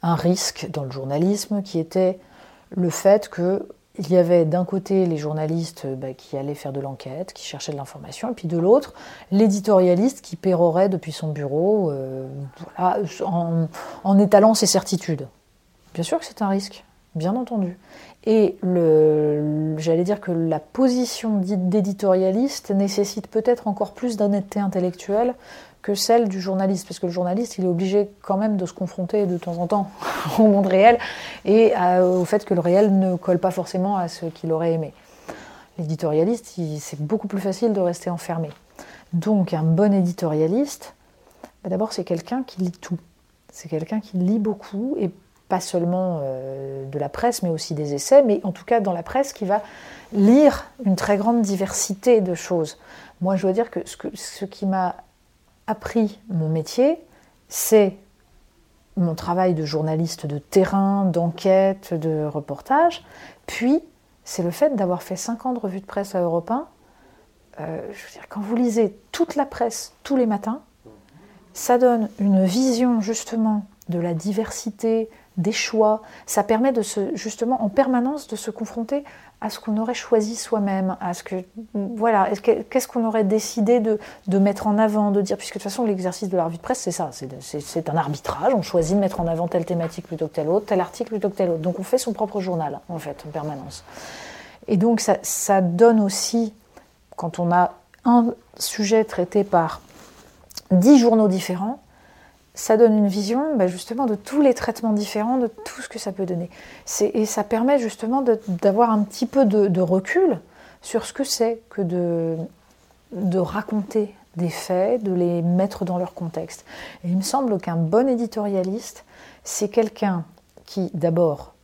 un risque dans le journalisme qui était le fait que il y avait d'un côté les journalistes euh, bah, qui allaient faire de l'enquête, qui cherchaient de l'information, et puis de l'autre, l'éditorialiste qui pérorait depuis son bureau euh, en, étalant ses certitudes. Bien sûr que c'est un risque, bien entendu. Et j'allais dire que la position d'éditorialiste nécessite peut-être encore plus d'honnêteté intellectuelle que celle du journaliste, parce que le journaliste, il est obligé quand même de se confronter de temps en temps au monde réel et au fait que le réel ne colle pas forcément à ce qu'il aurait aimé. L'éditorialiste, c'est beaucoup plus facile de rester enfermé. Donc un bon éditorialiste, bah, d'abord c'est quelqu'un qui lit tout. C'est quelqu'un qui lit beaucoup et pas seulement euh, de la presse, mais aussi des essais, mais en tout cas dans la presse qui va lire une très grande diversité de choses. Moi, je dois dire que, ce qui m'a appris mon métier, c'est mon travail de journaliste de terrain, d'enquête, de reportage, puis c'est le fait d'avoir fait 5 ans de revue de presse à Europe 1. Euh, quand vous lisez toute la presse tous les matins, ça donne une vision justement de la diversité, des choix. Ça permet de se, justement en permanence de se confronter à ce qu'on aurait choisi soi-même, à ce que voilà, qu'est-ce qu'on aurait décidé de, mettre en avant, de dire, puisque de toute façon l'exercice de la revue de presse c'est ça, c'est un arbitrage, on choisit de mettre en avant telle thématique plutôt que telle autre, tel article plutôt que tel autre, donc on fait son propre journal en fait en permanence. Et donc ça donne aussi, quand on a un sujet traité par dix journaux différents, ça donne une vision bah, justement de tous les traitements différents, de tout ce que ça peut donner. Et ça permet justement d'avoir un petit peu de, recul sur ce que c'est que de, de raconter des faits, de les mettre dans leur contexte. Et il me semble qu'un bon éditorialiste, c'est quelqu'un qui d'abord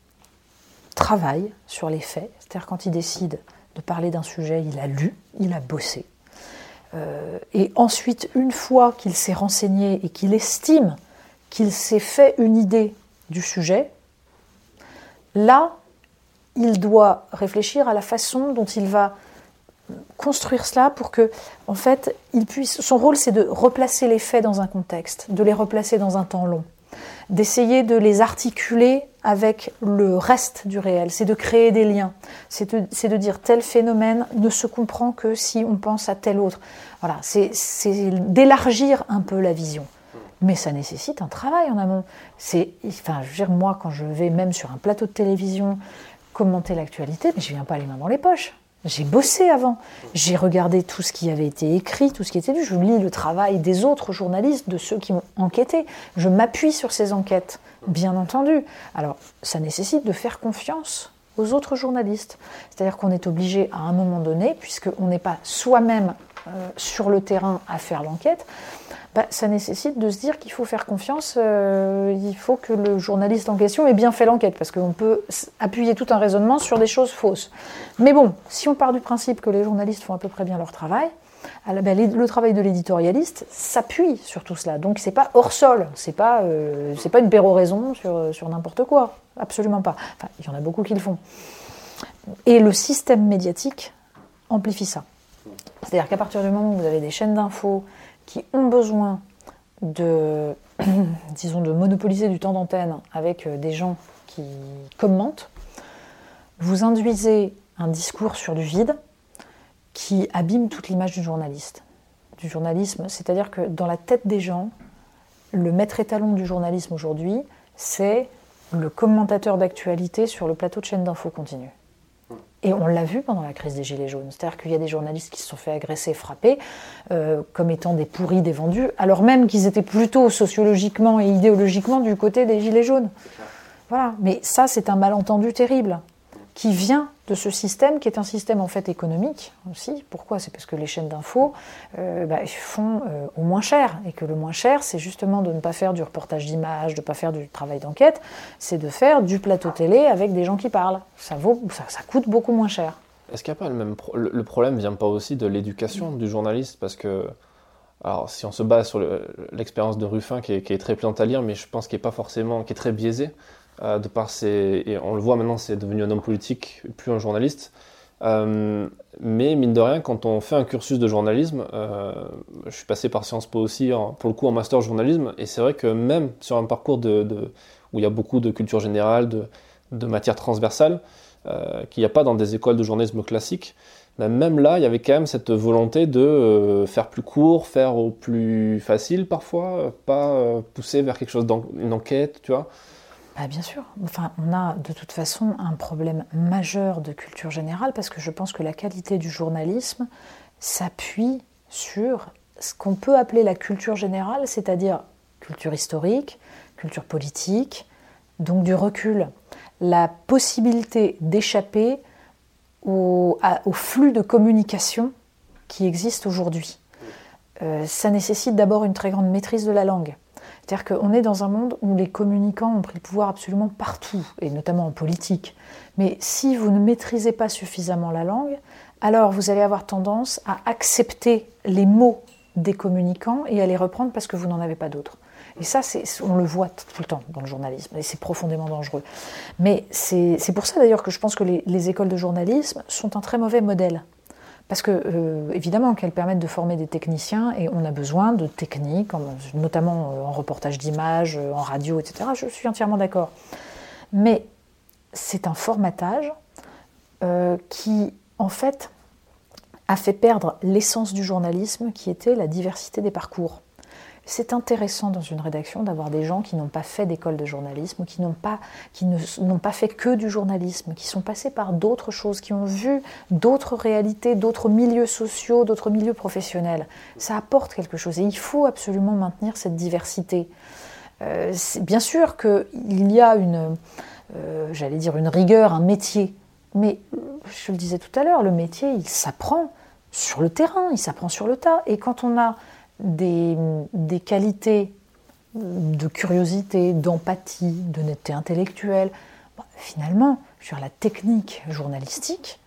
travaille sur les faits, c'est-à-dire quand il décide de parler d'un sujet, il a lu, il a bossé, et ensuite, une fois qu'il s'est renseigné et qu'il estime qu'il s'est fait une idée du sujet, là, il doit réfléchir à la façon dont il va construire cela pour que, en fait, il puisse. Son rôle, c'est de replacer les faits dans un contexte, de les replacer dans un temps long d'essayer de les articuler avec le reste du réel, c'est de créer des liens, c'est de, dire tel phénomène ne se comprend que si on pense à tel autre. Voilà, c'est d'élargir un peu la vision. Mais ça nécessite un travail en amont. C'est, enfin, je veux dire, moi, quand je vais même sur un plateau de télévision commenter l'actualité, mais je viens pas les mains dans les poches. J'ai bossé avant. J'ai regardé tout ce qui avait été écrit, tout ce qui était lu. Je lis le travail des autres journalistes, de ceux qui ont enquêté. Je m'appuie sur ces enquêtes, bien entendu. Alors, ça nécessite de faire confiance aux autres journalistes. C'est-à-dire qu'on est obligé à un moment donné, puisqu'on n'est pas soi-même euh, sur le terrain à faire l'enquête, bah, ça nécessite de se dire qu'il faut faire confiance, euh, il faut que le journaliste en question ait bien fait l'enquête, parce qu'on peut appuyer tout un raisonnement sur des choses fausses. Mais bon, si on part du principe que les journalistes font à peu près bien leur travail, ben, le travail de l'éditorialiste s'appuie sur tout cela. Donc c'est pas hors sol, c'est pas, euh, pas une péroraison sur, sur n'importe quoi, absolument pas. Enfin, il y en a beaucoup qui le font. Et le système médiatique amplifie ça. C'est-à-dire qu'à partir du moment où vous avez des chaînes d'infos, qui ont besoin de, disons, de monopoliser du temps d'antenne avec euh, des gens qui commentent, vous induisez un discours sur du vide qui abîme toute l'image du journaliste, du journalisme. C'est-à-dire que dans la tête des gens, le maître étalon du journalisme aujourd'hui, c'est le commentateur d'actualité sur le plateau de chaîne d'infos continue. Et on l'a vu pendant la crise des Gilets jaunes. C'est-à-dire qu'il y a des journalistes qui se sont fait agresser, frapper, euh, comme étant des pourris, des vendus, alors même qu'ils étaient plutôt sociologiquement et idéologiquement du côté des Gilets jaunes. Voilà. Mais ça, c'est un malentendu terrible qui vient de ce système qui est un système en fait économique aussi. Pourquoi? C'est parce que les chaînes d'infos euh, bah, font euh, au moins cher et que le moins cher, c'est justement de ne pas faire du reportage d'image, de ne pas faire du travail d'enquête, c'est de faire du plateau télé avec des gens qui parlent. Ça, vaut, ça, coûte beaucoup moins cher. Est-ce qu'il n'y a pas le même le problème vient pas aussi de l'éducation du journaliste? Parce que alors si on se base sur l'expérience de Ruffin qui est, très plaisante à lire, mais je pense qu'il est pas forcément qui est très biaisé euh, de par ses et on le voit maintenant c'est devenu un homme politique plus un journaliste. Euh, mais mine de rien, quand on fait un cursus de journalisme, euh, je suis passé par Sciences Po aussi, pour le coup en master journalisme, et c'est vrai que même sur un parcours de, où il y a beaucoup de culture générale, de, de matières transversales, qu'il n'y a pas dans des écoles de journalisme classiques, ben, même là, il y avait quand même cette volonté de faire plus court, faire au plus facile parfois, pas pousser vers quelque chose d'une enquête, tu vois. Bah bien sûr. Enfin, on a de toute façon un problème majeur de culture générale parce que je pense que la qualité du journalisme s'appuie sur ce qu'on peut appeler la culture générale, c'est-à-dire culture historique, culture politique, donc du recul la possibilité d'échapper au, flux de communication qui existe aujourd'hui. Euh, ça nécessite d'abord une très grande maîtrise de la langue. C'est-à-dire qu'on est dans un monde où les communicants ont pris le pouvoir absolument partout, et notamment en politique. Mais si vous ne maîtrisez pas suffisamment la langue, alors vous allez avoir tendance à accepter les mots des communicants et à les reprendre parce que vous n'en avez pas d'autres. Et ça, on le voit tout le temps dans le journalisme, et c'est profondément dangereux. Mais c'est pour ça d'ailleurs que je pense que les, écoles de journalisme sont un très mauvais modèle. Parce que, euh, évidemment, qu'elles permettent de former des techniciens, et on a besoin de techniques, notamment euh, en reportage d'images, euh, en radio, etc. Je suis entièrement d'accord. Mais c'est un formatage qui, en fait, a fait perdre l'essence du journalisme, qui était la diversité des parcours. C'est intéressant dans une rédaction d'avoir des gens qui n'ont pas fait d'école de journalisme, qui n'ont pas, qui n'ont pas fait que du journalisme, qui sont passés par d'autres choses, qui ont vu d'autres réalités, d'autres milieux sociaux, d'autres milieux professionnels. Ça apporte quelque chose et il faut absolument maintenir cette diversité. Euh, bien sûr qu'il y a une, euh, j'allais dire une rigueur, un métier, mais je le disais tout à l'heure, le métier, il s'apprend sur le terrain, il s'apprend sur le tas. Et quand on a des, qualités de curiosité, d'empathie, d'honnêteté intellectuelle. finalement, sur la technique journalistique,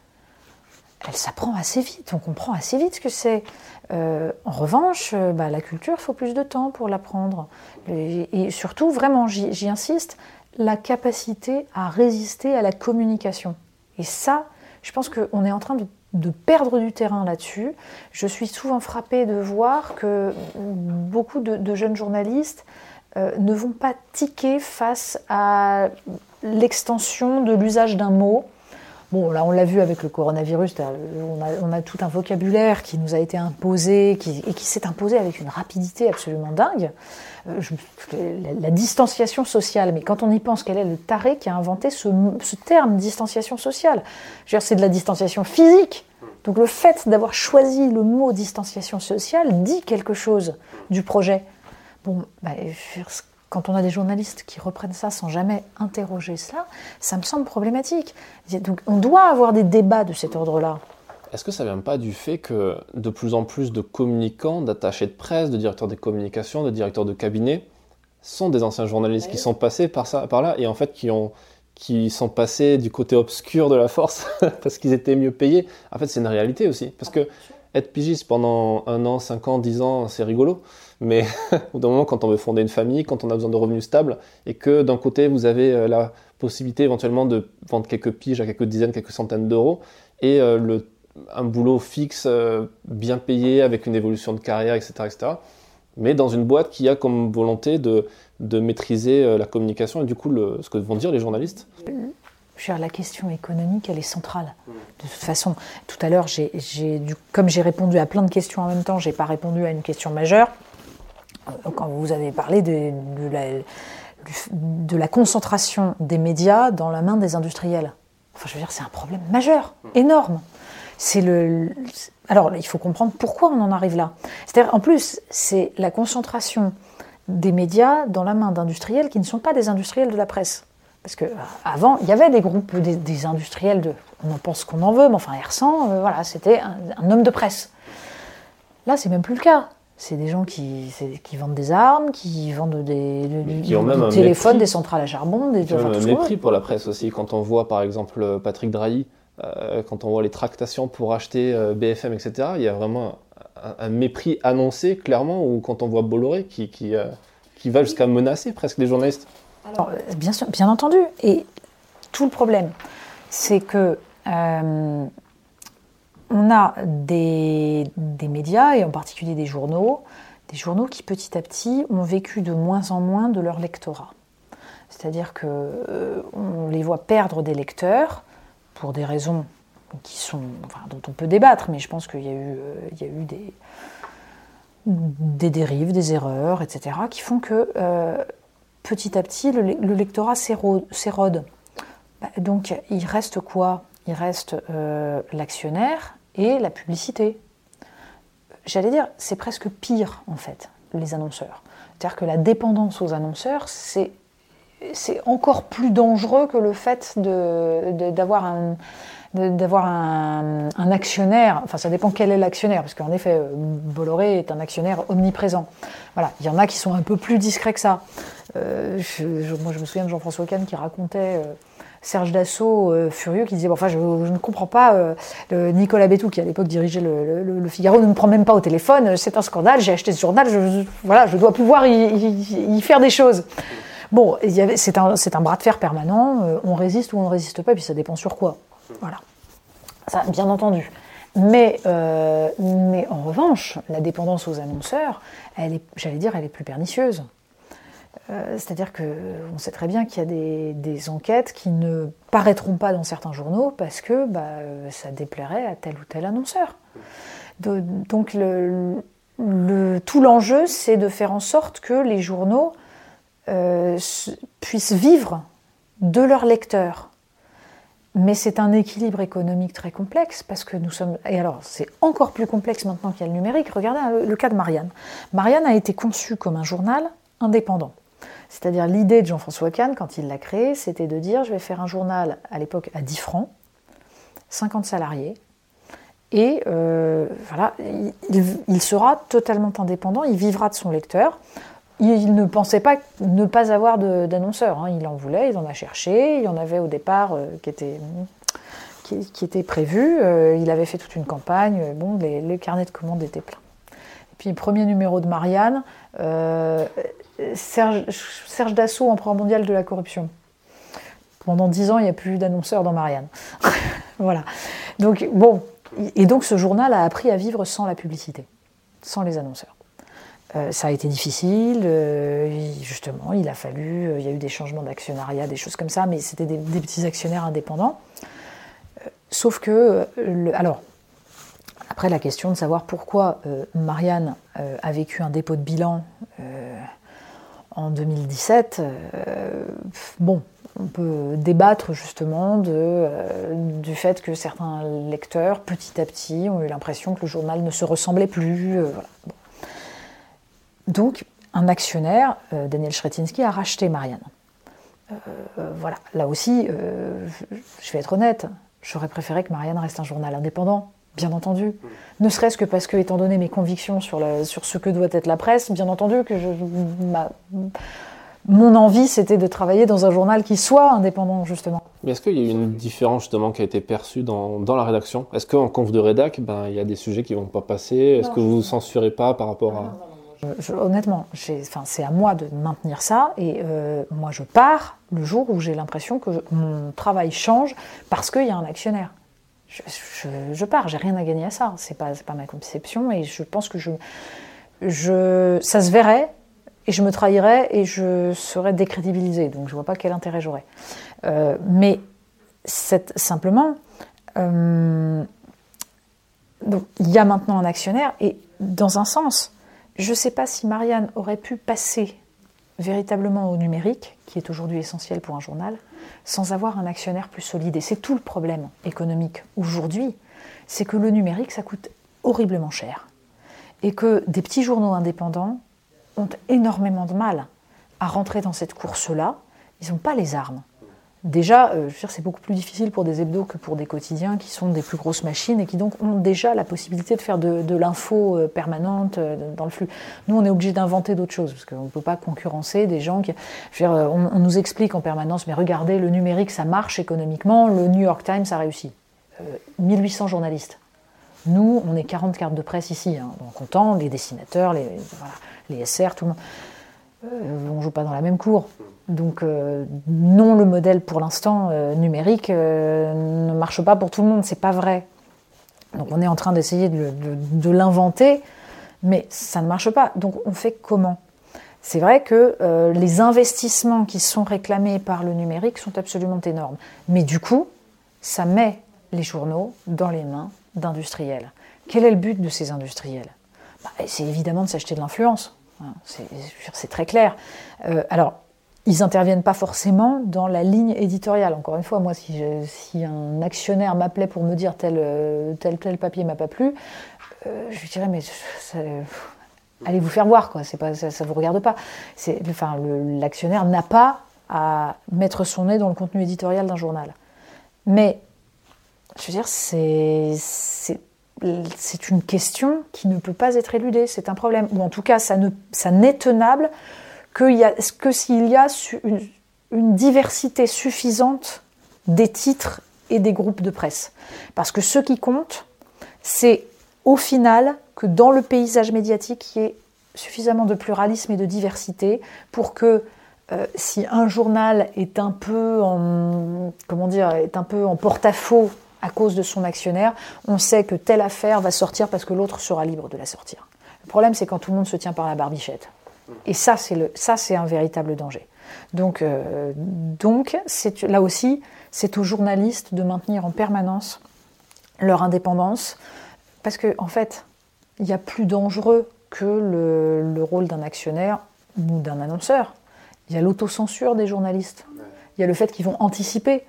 elle s'apprend assez vite, on comprend assez vite ce que c'est. Euh, en revanche, euh, bah, la culture, il faut plus de temps pour l'apprendre. et, surtout, vraiment, j'y insiste, la capacité à résister à la communication. Et ça, je pense qu'on est en train de de perdre du terrain là-dessus. Je suis souvent frappée de voir que beaucoup de, jeunes journalistes euh, ne vont pas tiquer face à l'extension de l'usage d'un mot. Bon, là, on l'a vu avec le coronavirus, on a, tout un vocabulaire qui nous a été imposé et qui s'est imposé avec une rapidité absolument dingue. Euh, la, distanciation sociale, mais quand on y pense, quel est le taré qui a inventé ce, terme distanciation sociale? C'est de la distanciation physique. Donc le fait d'avoir choisi le mot distanciation sociale dit quelque chose du projet. Bon, bah, quand on a des journalistes qui reprennent ça sans jamais interroger cela, ça me semble problématique. Donc on doit avoir des débats de cet ordre-là. Est-ce que ça ne vient pas du fait que de plus en plus de communicants, d'attachés de presse, de directeurs des communications, de directeurs de cabinet sont des anciens journalistes qui sont passés par, ça, par là et en fait qui, ont, qui sont passés du côté obscur de la force parce qu'ils étaient mieux payés En fait, c'est une réalité aussi. Parce que être pigiste pendant un an, cinq ans, dix ans, c'est rigolo. Mais au bout d'un moment, quand on veut fonder une famille, quand on a besoin de revenus stables, et que d'un côté, vous avez euh, la possibilité éventuellement de vendre quelques piges à quelques dizaines, quelques centaines d'euros, et euh, le un boulot fixe, euh, bien payé, avec une évolution de carrière, etc., etc. Mais dans une boîte qui a comme volonté de, de maîtriser euh, la communication et du coup ce que vont dire les journalistes. La question économique, elle est centrale. De toute façon, tout à l'heure, comme j'ai répondu à plein de questions en même temps, j'ai pas répondu à une question majeure. Euh, quand vous avez parlé de, de, la, de la concentration des médias dans la main des industriels. Enfin, je veux dire, c'est un problème majeur, énorme. C'est le. Alors, il faut comprendre pourquoi on en arrive là. C'est-à-dire, en plus, c'est la concentration des médias dans la main d'industriels qui ne sont pas des industriels de la presse. Parce que euh, avant, il y avait des groupes, des, industriels de. On en pense qu'on en veut, mais enfin, R100, euh, voilà, c'était un, homme de presse. Là, c'est même plus le cas. C'est des gens qui, qui, vendent des armes, qui vendent des, téléphones, des centrales à charbon, des. Qui ont un mépris pour la presse aussi. Quand on voit, par exemple, Patrick Drahi quand on voit les tractations pour acheter BFM, etc., il y a vraiment un, mépris annoncé, clairement, ou quand on voit Bolloré qui, qui, qui va jusqu'à menacer presque les journalistes. Bien, sûr, bien entendu. Et tout le problème, c'est que on a des, médias, et en particulier des journaux, des journaux qui petit à petit ont vécu de moins en moins de leur lectorat. C'est-à-dire qu'on euh, les voit perdre des lecteurs pour des raisons qui sont, dont on peut débattre, mais je pense qu'il y a eu, euh, il y a eu des, des dérives, des erreurs, etc., qui font que euh, petit à petit le, lectorat s'érode. Bah, donc il reste quoi? Il reste l'actionnaire et la publicité. J'allais dire, c'est presque pire en fait, les annonceurs. C'est-à-dire que la dépendance aux annonceurs, c'est c'est encore plus dangereux que le fait d'avoir un, d'avoir un, actionnaire, enfin ça dépend quel est l'actionnaire, parce qu'en effet, Bolloré est un actionnaire omniprésent. Voilà, il y en a qui sont un peu plus discrets que ça. Euh, moi je me souviens de Jean-François Kahn qui racontait euh, Serge Dassault, euh, furieux, qui disait bon, Enfin, je, ne comprends pas, euh, Nicolas Bétou, qui à l'époque dirigeait le, Figaro, ne me prend même pas au téléphone, c'est un scandale, j'ai acheté ce journal, je, voilà, je dois pouvoir y, faire des choses. Bon, c'est un, un, bras de fer permanent, euh, on résiste ou on ne résiste pas, et puis ça dépend sur quoi. Voilà. Ça, bien entendu. Mais, mais en revanche, la dépendance aux annonceurs, elle est, j'allais dire, elle est plus pernicieuse. Euh, c'est-à-dire qu'on sait très bien qu'il y a des, enquêtes qui ne paraîtront pas dans certains journaux parce que bah, ça déplairait à tel ou tel annonceur. donc tout l'enjeu, c'est de faire en sorte que les journaux euh, puissent vivre de leurs lecteurs. Mais c'est un équilibre économique très complexe parce que nous sommes. Et alors, c'est encore plus complexe maintenant qu'il y a le numérique. Regardez hein, le cas de Marianne. Marianne a été conçue comme un journal indépendant. C'est-à-dire l'idée de Jean-François Kahn, quand il l'a créé, c'était de dire je vais faire un journal à l'époque à 10 francs, 50 salariés, et euh, voilà, il, sera totalement indépendant, il vivra de son lecteur. Il ne pensait pas ne pas avoir d'annonceur, hein. il en voulait, il en a cherché, il y en avait au départ euh, qui était qui, prévu, euh, il avait fait toute une campagne, bon, les, carnets de commandes étaient pleins. Et puis, premier numéro de Marianne, Serge, Dassault, empereur mondial de la corruption. Pendant dix ans, il n'y a plus d'annonceurs dans Marianne. voilà. Donc, bon. Et donc, ce journal a appris à vivre sans la publicité, sans les annonceurs. Euh, ça a été difficile, euh, justement, il a fallu, euh, il y a eu des changements d'actionnariat, des choses comme ça, mais c'était des, petits actionnaires indépendants. sauf que, alors, après la question de savoir pourquoi Marianne a vécu un dépôt de bilan en 2017, euh, bon, on peut débattre justement de, du fait que certains lecteurs, petit à petit, ont eu l'impression que le journal ne se ressemblait plus. Donc, un actionnaire, Daniel Schretinsky, a racheté Marianne. voilà, là aussi, je vais être honnête, j'aurais préféré que Marianne reste un journal indépendant bien entendu. Ne serait-ce que parce que, étant donné mes convictions sur, sur ce que doit être la presse, bien entendu que je, mon envie, c'était de travailler dans un journal qui soit indépendant, justement. Mais est-ce qu'il y a eu une différence, justement, qui a été perçue dans, dans la rédaction? Est-ce qu'en conf de rédac, ben, il y a des sujets qui ne vont pas passer? Est-ce que vous ne censurez pas par rapport à... honnêtement, c'est à moi de maintenir ça, et euh, moi je pars le jour où j'ai l'impression que mon travail change parce qu'il y a un actionnaire je, je, pars, j'ai rien à gagner à ça. C'est pas, pas ma conception et je pense que je, ça se verrait et je me trahirais et je serais décrédibilisée. Donc je vois pas quel intérêt j'aurais. Euh, mais simplement, euh, il y a maintenant un actionnaire et dans un sens, je ne sais pas si Marianne aurait pu passer véritablement au numérique, qui est aujourd'hui essentiel pour un journal, sans avoir un actionnaire plus solide. Et c'est tout le problème économique aujourd'hui, c'est que le numérique, ça coûte horriblement cher. Et que des petits journaux indépendants ont énormément de mal à rentrer dans cette course-là. Ils n'ont pas les armes. Déjà, euh, c'est beaucoup plus difficile pour des hebdos que pour des quotidiens qui sont des plus grosses machines et qui donc ont déjà la possibilité de faire de, l'info euh, permanente euh, dans le flux. Nous, on est obligé d'inventer d'autres choses parce qu'on ne peut pas concurrencer des gens qui. on, nous explique en permanence, mais regardez, le numérique, ça marche économiquement, le New York Times, ça réussit. 1800 journalistes. Nous, on est 40 cartes de presse ici, hein, en comptant les dessinateurs, les, les SR, tout le monde. Euh, on ne joue pas dans la même cour. Donc euh, non, le modèle pour l'instant euh, numérique ne marche pas pour tout le monde, c'est pas vrai. Donc on est en train d'essayer de, l'inventer, mais ça ne marche pas. Donc on fait comment? C'est vrai que les investissements qui sont réclamés par le numérique sont absolument énormes. Mais du coup, ça met les journaux dans les mains d'industriels. Quel est le but de ces industriels? Bah, C'est évidemment de s'acheter de l'influence. Hein, c'est très clair. Euh, alors, ils n'interviennent pas forcément dans la ligne éditoriale. Encore une fois, moi, si, un actionnaire m'appelait pour me dire tel, euh, tel, tel papier m'a pas plu, euh, je lui dirais, mais allez vous faire voir, quoi. Pas, ça ne vous regarde pas. Enfin, l'actionnaire n'a pas à mettre son nez dans le contenu éditorial d'un journal. Mais, je veux dire, c'est c'est une question qui ne peut pas être éludée, c'est un problème. Ou en tout cas, ça, n'est tenable que, s'il y a une, diversité suffisante des titres et des groupes de presse. Parce que ce qui compte, c'est au final que dans le paysage médiatique, il y ait suffisamment de pluralisme et de diversité pour que euh, si un journal est un peu en, comment dire, est un peu en porte-à-faux à cause de son actionnaire, on sait que telle affaire va sortir parce que l'autre sera libre de la sortir. Le problème, c'est quand tout le monde se tient par la barbichette. Et ça, c'est, un véritable danger. Donc, euh, là aussi, c'est aux journalistes de maintenir en permanence leur indépendance, parce qu'en en fait, il y a plus dangereux que le rôle d'un actionnaire ou d'un annonceur. Il y a l'autocensure des journalistes. Il y a le fait qu'ils vont anticiper.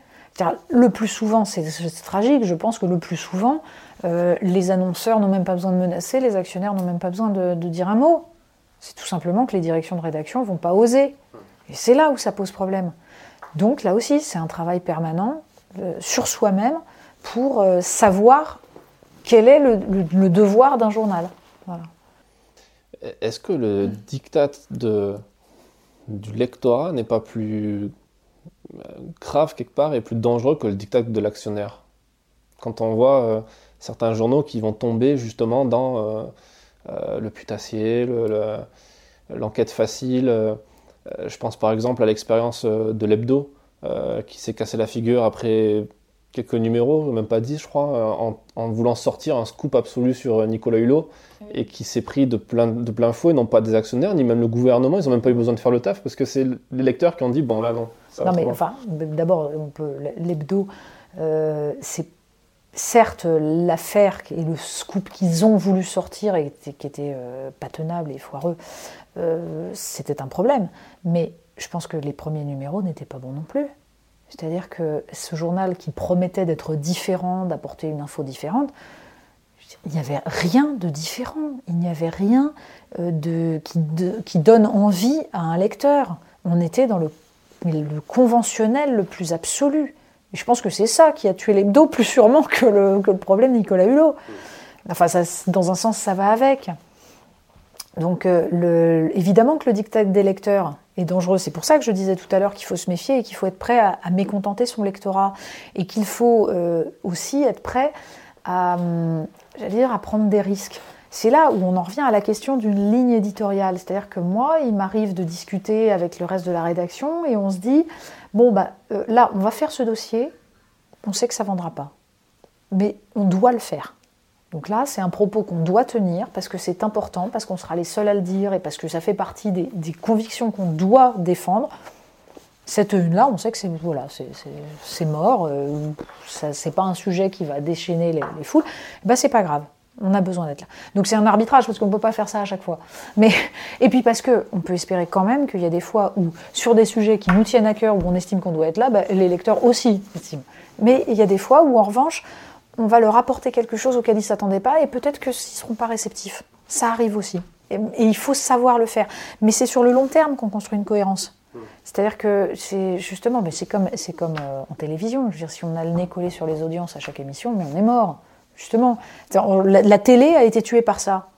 Le plus souvent, c'est tragique, je pense que le plus souvent, euh, les annonceurs n'ont même pas besoin de menacer, les actionnaires n'ont même pas besoin de, dire un mot. C'est tout simplement que les directions de rédaction ne vont pas oser. Et c'est là où ça pose problème. Donc là aussi, c'est un travail permanent euh, sur soi-même pour euh, savoir quel est le, devoir d'un journal. Est-ce que le diktat du lectorat n'est pas plus grave quelque part et plus dangereux que le diktat de l'actionnaire. Quand on voit euh, certains journaux qui vont tomber justement dans euh, euh, le putassier, l'enquête facile. je pense par exemple à l'expérience de l'hebdo qui s'est cassé la figure après quelques numéros, même pas dix je crois, en, voulant sortir un scoop absolu sur Nicolas Hulot et qui s'est pris de plein, de plein fouet, non pas des actionnaires, ni même le gouvernement, ils n'ont même pas eu besoin de faire le taf parce que c'est les lecteurs qui ont dit bon là non. Non mais enfin, d'abord, l'hebdo, euh, c'est certes l'affaire et le scoop qu'ils ont voulu sortir et qui était euh, pas tenable et foireux, euh, c'était un problème. Mais je pense que les premiers numéros n'étaient pas bons non plus. C'est-à-dire que ce journal qui promettait d'être différent, d'apporter une info différente, il n'y avait rien de différent, il n'y avait rien euh, de, qui, donne envie à un lecteur. On était dans le, conventionnel le plus absolu. Et je pense que c'est ça qui a tué l'hebdo plus sûrement que le, le problème Nicolas Hulot. Enfin, dans un sens, ça va avec. Donc, euh, évidemment que le dictat des lecteurs est dangereux. C'est pour ça que je disais tout à l'heure qu'il faut se méfier et qu'il faut être prêt à, mécontenter son lectorat et qu'il faut euh, aussi être prêt à, hum, dire, à prendre des risques. C'est là où on en revient à la question d'une ligne éditoriale. C'est-à-dire que moi, il m'arrive de discuter avec le reste de la rédaction et on se dit, bon, bah, euh, là, on va faire ce dossier, on sait que ça ne vendra pas. Mais on doit le faire. Donc là, c'est un propos qu'on doit tenir parce que c'est important, parce qu'on sera les seuls à le dire et parce que ça fait partie des, convictions qu'on doit défendre. Cette une-là, on sait que c'est voilà, mort, euh, c'est pas un sujet qui va déchaîner les, foules. Ben c'est pas grave, on a besoin d'être là. Donc c'est un arbitrage parce qu'on ne peut pas faire ça à chaque fois. Mais et puis parce que on peut espérer quand même qu'il y a des fois où sur des sujets qui nous tiennent à cœur où on estime qu'on doit être là, ben, les lecteurs aussi estiment. Mais il y a des fois où en revanche on va leur apporter quelque chose auquel ils ne s'attendaient pas et peut-être qu'ils ne seront pas réceptifs. Ça arrive aussi. Et, il faut savoir le faire. Mais c'est sur le long terme qu'on construit une cohérence. C'est-à-dire que c'est justement, mais c'est comme, c'est comme euh, en télévision. Je veux dire, si on a le nez collé sur les audiences à chaque émission, mais on est mort. Justement, la, télé a été tuée par ça.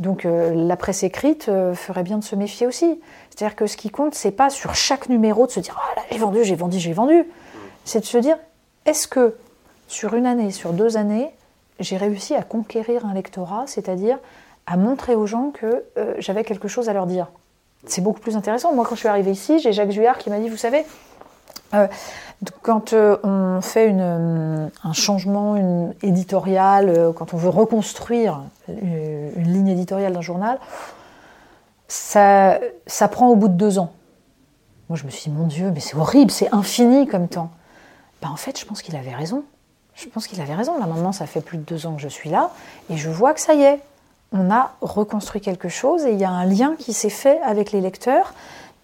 Donc euh, la presse écrite euh, ferait bien de se méfier aussi. C'est-à-dire que ce qui compte, c'est pas sur chaque numéro de se dire ah j'ai vendu, j'ai vendu, j'ai vendu. C'est de se dire est-ce que sur une année, sur deux années, j'ai réussi à conquérir un lectorat, c'est-à-dire à montrer aux gens que euh, j'avais quelque chose à leur dire? C'est beaucoup plus intéressant. Moi, quand je suis arrivée ici, j'ai Jacques Juillard qui m'a dit, vous savez, quand euh, on fait un changement une éditorial, quand on veut reconstruire une, ligne éditoriale d'un journal, ça, prend au bout de deux ans. Moi, je me suis dit, mon Dieu, mais c'est horrible, c'est infini comme temps. Ben, en fait, je pense qu'il avait raison. Je pense qu'il avait raison. Là, maintenant, ça fait plus de deux ans que je suis là, et je vois que ça y est, on a reconstruit quelque chose, et il y a un lien qui s'est fait avec les lecteurs,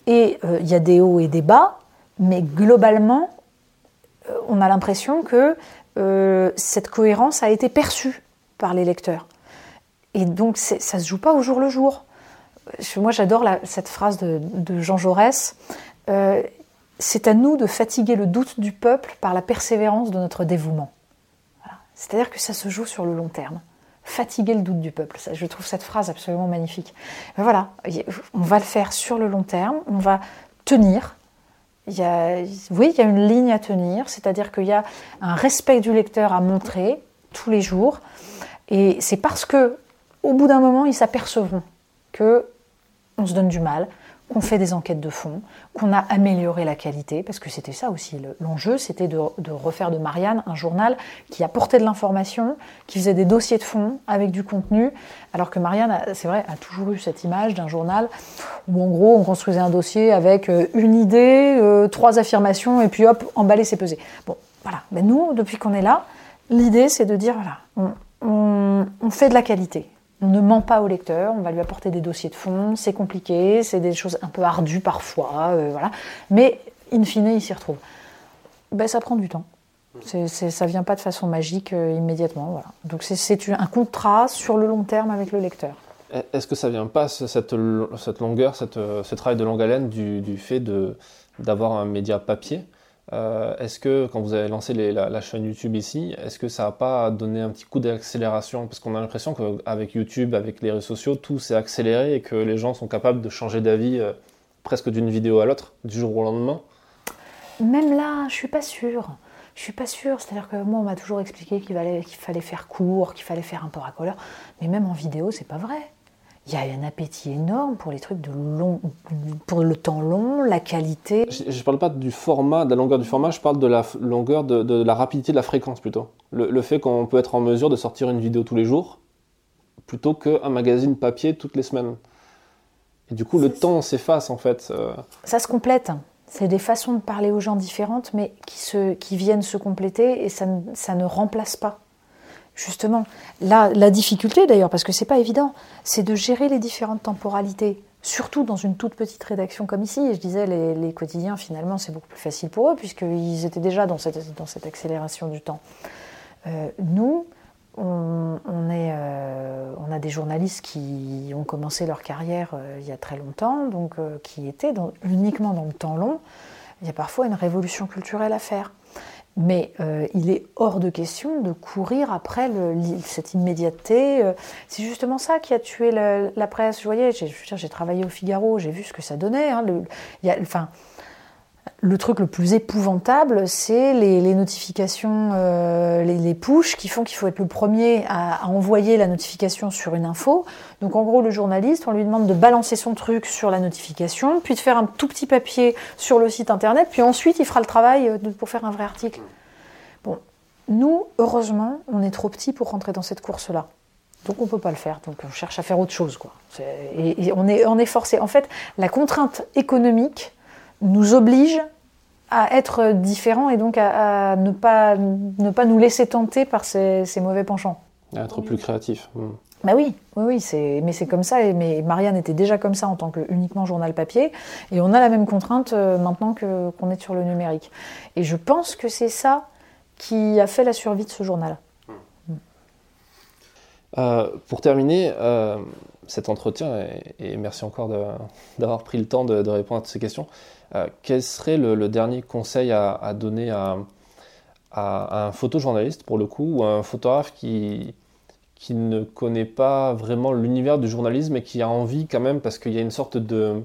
et euh, il y a des hauts et des bas, mais globalement, euh, on a l'impression que euh, cette cohérence a été perçue par les lecteurs. Et donc, ça ne se joue pas au jour le jour. Moi, j'adore cette phrase de, Jean Jaurès. c'est à nous de fatiguer le doute du peuple par la persévérance de notre dévouement. C'est-à-dire que ça se joue sur le long terme. Fatiguer le doute du peuple. je trouve cette phrase absolument magnifique. Mais voilà, on va le faire sur le long terme, on va tenir. Il y oui, il y a une ligne à tenir, c'est-à-dire qu'il y a un respect du lecteur à montrer tous les jours. Et c'est parce que, au bout d'un moment, ils s'apercevront que on se donne du mal, qu'on fait des enquêtes de fond, qu'on a amélioré la qualité, parce que c'était ça aussi l'enjeu, c'était de, refaire de Marianne un journal qui apportait de l'information, qui faisait des dossiers de fond avec du contenu, alors que Marianne, c'est vrai, a toujours eu cette image d'un journal où en gros on construisait un dossier avec euh, une idée, euh, trois affirmations, et puis hop, emballer, c'est peser. Bon, voilà. Mais nous, depuis qu'on est là, l'idée c'est de dire, voilà, on fait de la qualité. On ne ment pas au lecteur, on va lui apporter des dossiers de fond, c'est compliqué, c'est des choses un peu ardues parfois, euh, voilà. Mais in fine, il s'y retrouve. Ben, ça prend du temps. Ça vient pas de façon magique euh, immédiatement. Voilà. Donc c'est, un contrat sur le long terme avec le lecteur. Est-ce que ça vient pas, cette, longueur, cette, ce travail de longue haleine, du, fait d'avoir un média papier? Euh, est-ce que quand vous avez lancé la, chaîne YouTube ici, est-ce que ça n'a pas donné un petit coup d'accélération? Parce qu'on a l'impression qu'avec YouTube, avec les réseaux sociaux, tout s'est accéléré et que les gens sont capables de changer d'avis euh, presque d'une vidéo à l'autre, du jour au lendemain. Même là, je suis pas sûre. Je suis pas sûre. C'est-à-dire que moi, on m'a toujours expliqué qu'il fallait, faire court, qu'il fallait faire un peu racoleur. Mais même en vidéo, c'est pas vrai il y a un appétit énorme pour les trucs de long, pour le temps long, la qualité. Je ne parle pas du format, de la longueur du format, je parle de la longueur, de, la rapidité, de la fréquence plutôt. Le, fait qu'on peut être en mesure de sortir une vidéo tous les jours, plutôt qu'un magazine papier toutes les semaines. Et du coup, le temps s'efface en fait. Euh. Ça se complète. C'est des façons de parler aux gens différentes, mais qui, se, qui viennent se compléter et ça ça ne remplace pas justement, la, la difficulté d'ailleurs, parce que c'est pas évident, c'est de gérer les différentes temporalités, surtout dans une toute petite rédaction comme ici. Et je disais, les, quotidiens, finalement, c'est beaucoup plus facile pour eux, puisqu'ils étaient déjà dans cette, accélération du temps. Euh, nous, euh, on, a des journalistes qui ont commencé leur carrière euh, il y a très longtemps, donc qui étaient uniquement dans le temps long. Il y a parfois une révolution culturelle à faire. Mais euh, il est hors de question de courir après cette immédiateté. Euh, c'est justement ça qui a tué la, presse. Je voyais, j'ai travaillé au Figaro, j'ai vu ce que ça donnait. Hein, y a, enfin, le truc le plus épouvantable, c'est les, notifications, euh, les, les push qui font qu'il faut être le premier à, envoyer la notification sur une info. Donc en gros, le journaliste, on lui demande de balancer son truc sur la notification, puis de faire un tout petit papier sur le site internet, puis ensuite il fera le travail euh, pour faire un vrai article. Bon, nous, heureusement, on est trop petits pour rentrer dans cette course-là. Donc on ne peut pas le faire. Donc on cherche à faire autre chose, quoi. Et, on est, on est forcé. En fait, la contrainte économique nous oblige à être différents et donc à, ne, pas, ne pas nous laisser tenter par ces, mauvais penchants. À être plus créatif. Hmm. Bah oui, oui, oui, c'est, mais c'est comme ça. Et, mais Marianne était déjà comme ça en tant que uniquement journal papier, et on a la même contrainte euh, maintenant que, qu'on est sur le numérique. Et je pense que c'est ça qui a fait la survie de ce journal. Euh, pour terminer euh, cet entretien, et, merci encore d'avoir pris le temps de, répondre à toutes ces questions, quel serait le, dernier conseil à, donner à, un photojournaliste, pour le coup, ou à un photographe qui, qui ne connaît pas vraiment l'univers du journalisme et qui a envie quand même, parce qu'il y a une sorte de,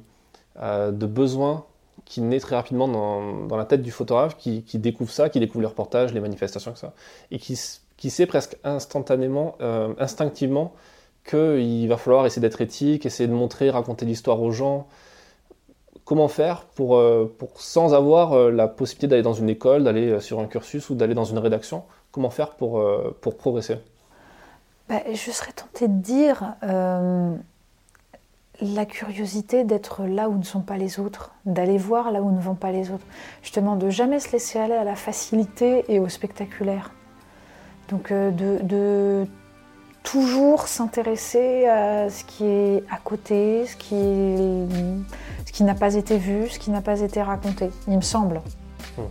de besoin qui naît très rapidement dans, la tête du photographe, qui, découvre ça, qui découvre les reportages, les manifestations, ça, et qui, sait presque instantanément, euh, instinctivement, qu'il va falloir essayer d'être éthique, essayer de montrer, raconter l'histoire aux gens. Comment faire pour, euh, sans avoir euh, la possibilité d'aller dans une école, d'aller sur un cursus ou d'aller dans une rédaction Comment faire pour, progresser? Bah, Je serais tentée de dire la curiosité d'être là où ne sont pas les autres, d'aller voir là où ne vont pas les autres. Justement, de jamais se laisser aller à la facilité et au spectaculaire. Donc euh, de, toujours s'intéresser à ce qui est à côté, ce qui, ce qui n'a pas été vu, ce qui n'a pas été raconté, il me semble. Hmm.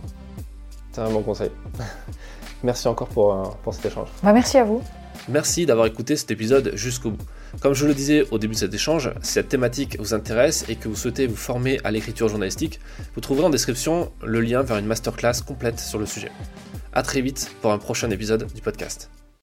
C'est un bon conseil. merci encore pour, euh, pour cet échange. Bah, merci à vous. Merci d'avoir écouté cet épisode jusqu'au bout. Comme je le disais au début de cet échange, si cette thématique vous intéresse et que vous souhaitez vous former à l'écriture journalistique, vous trouverez en description le lien vers une masterclass complète sur le sujet. A très vite pour un prochain épisode du podcast.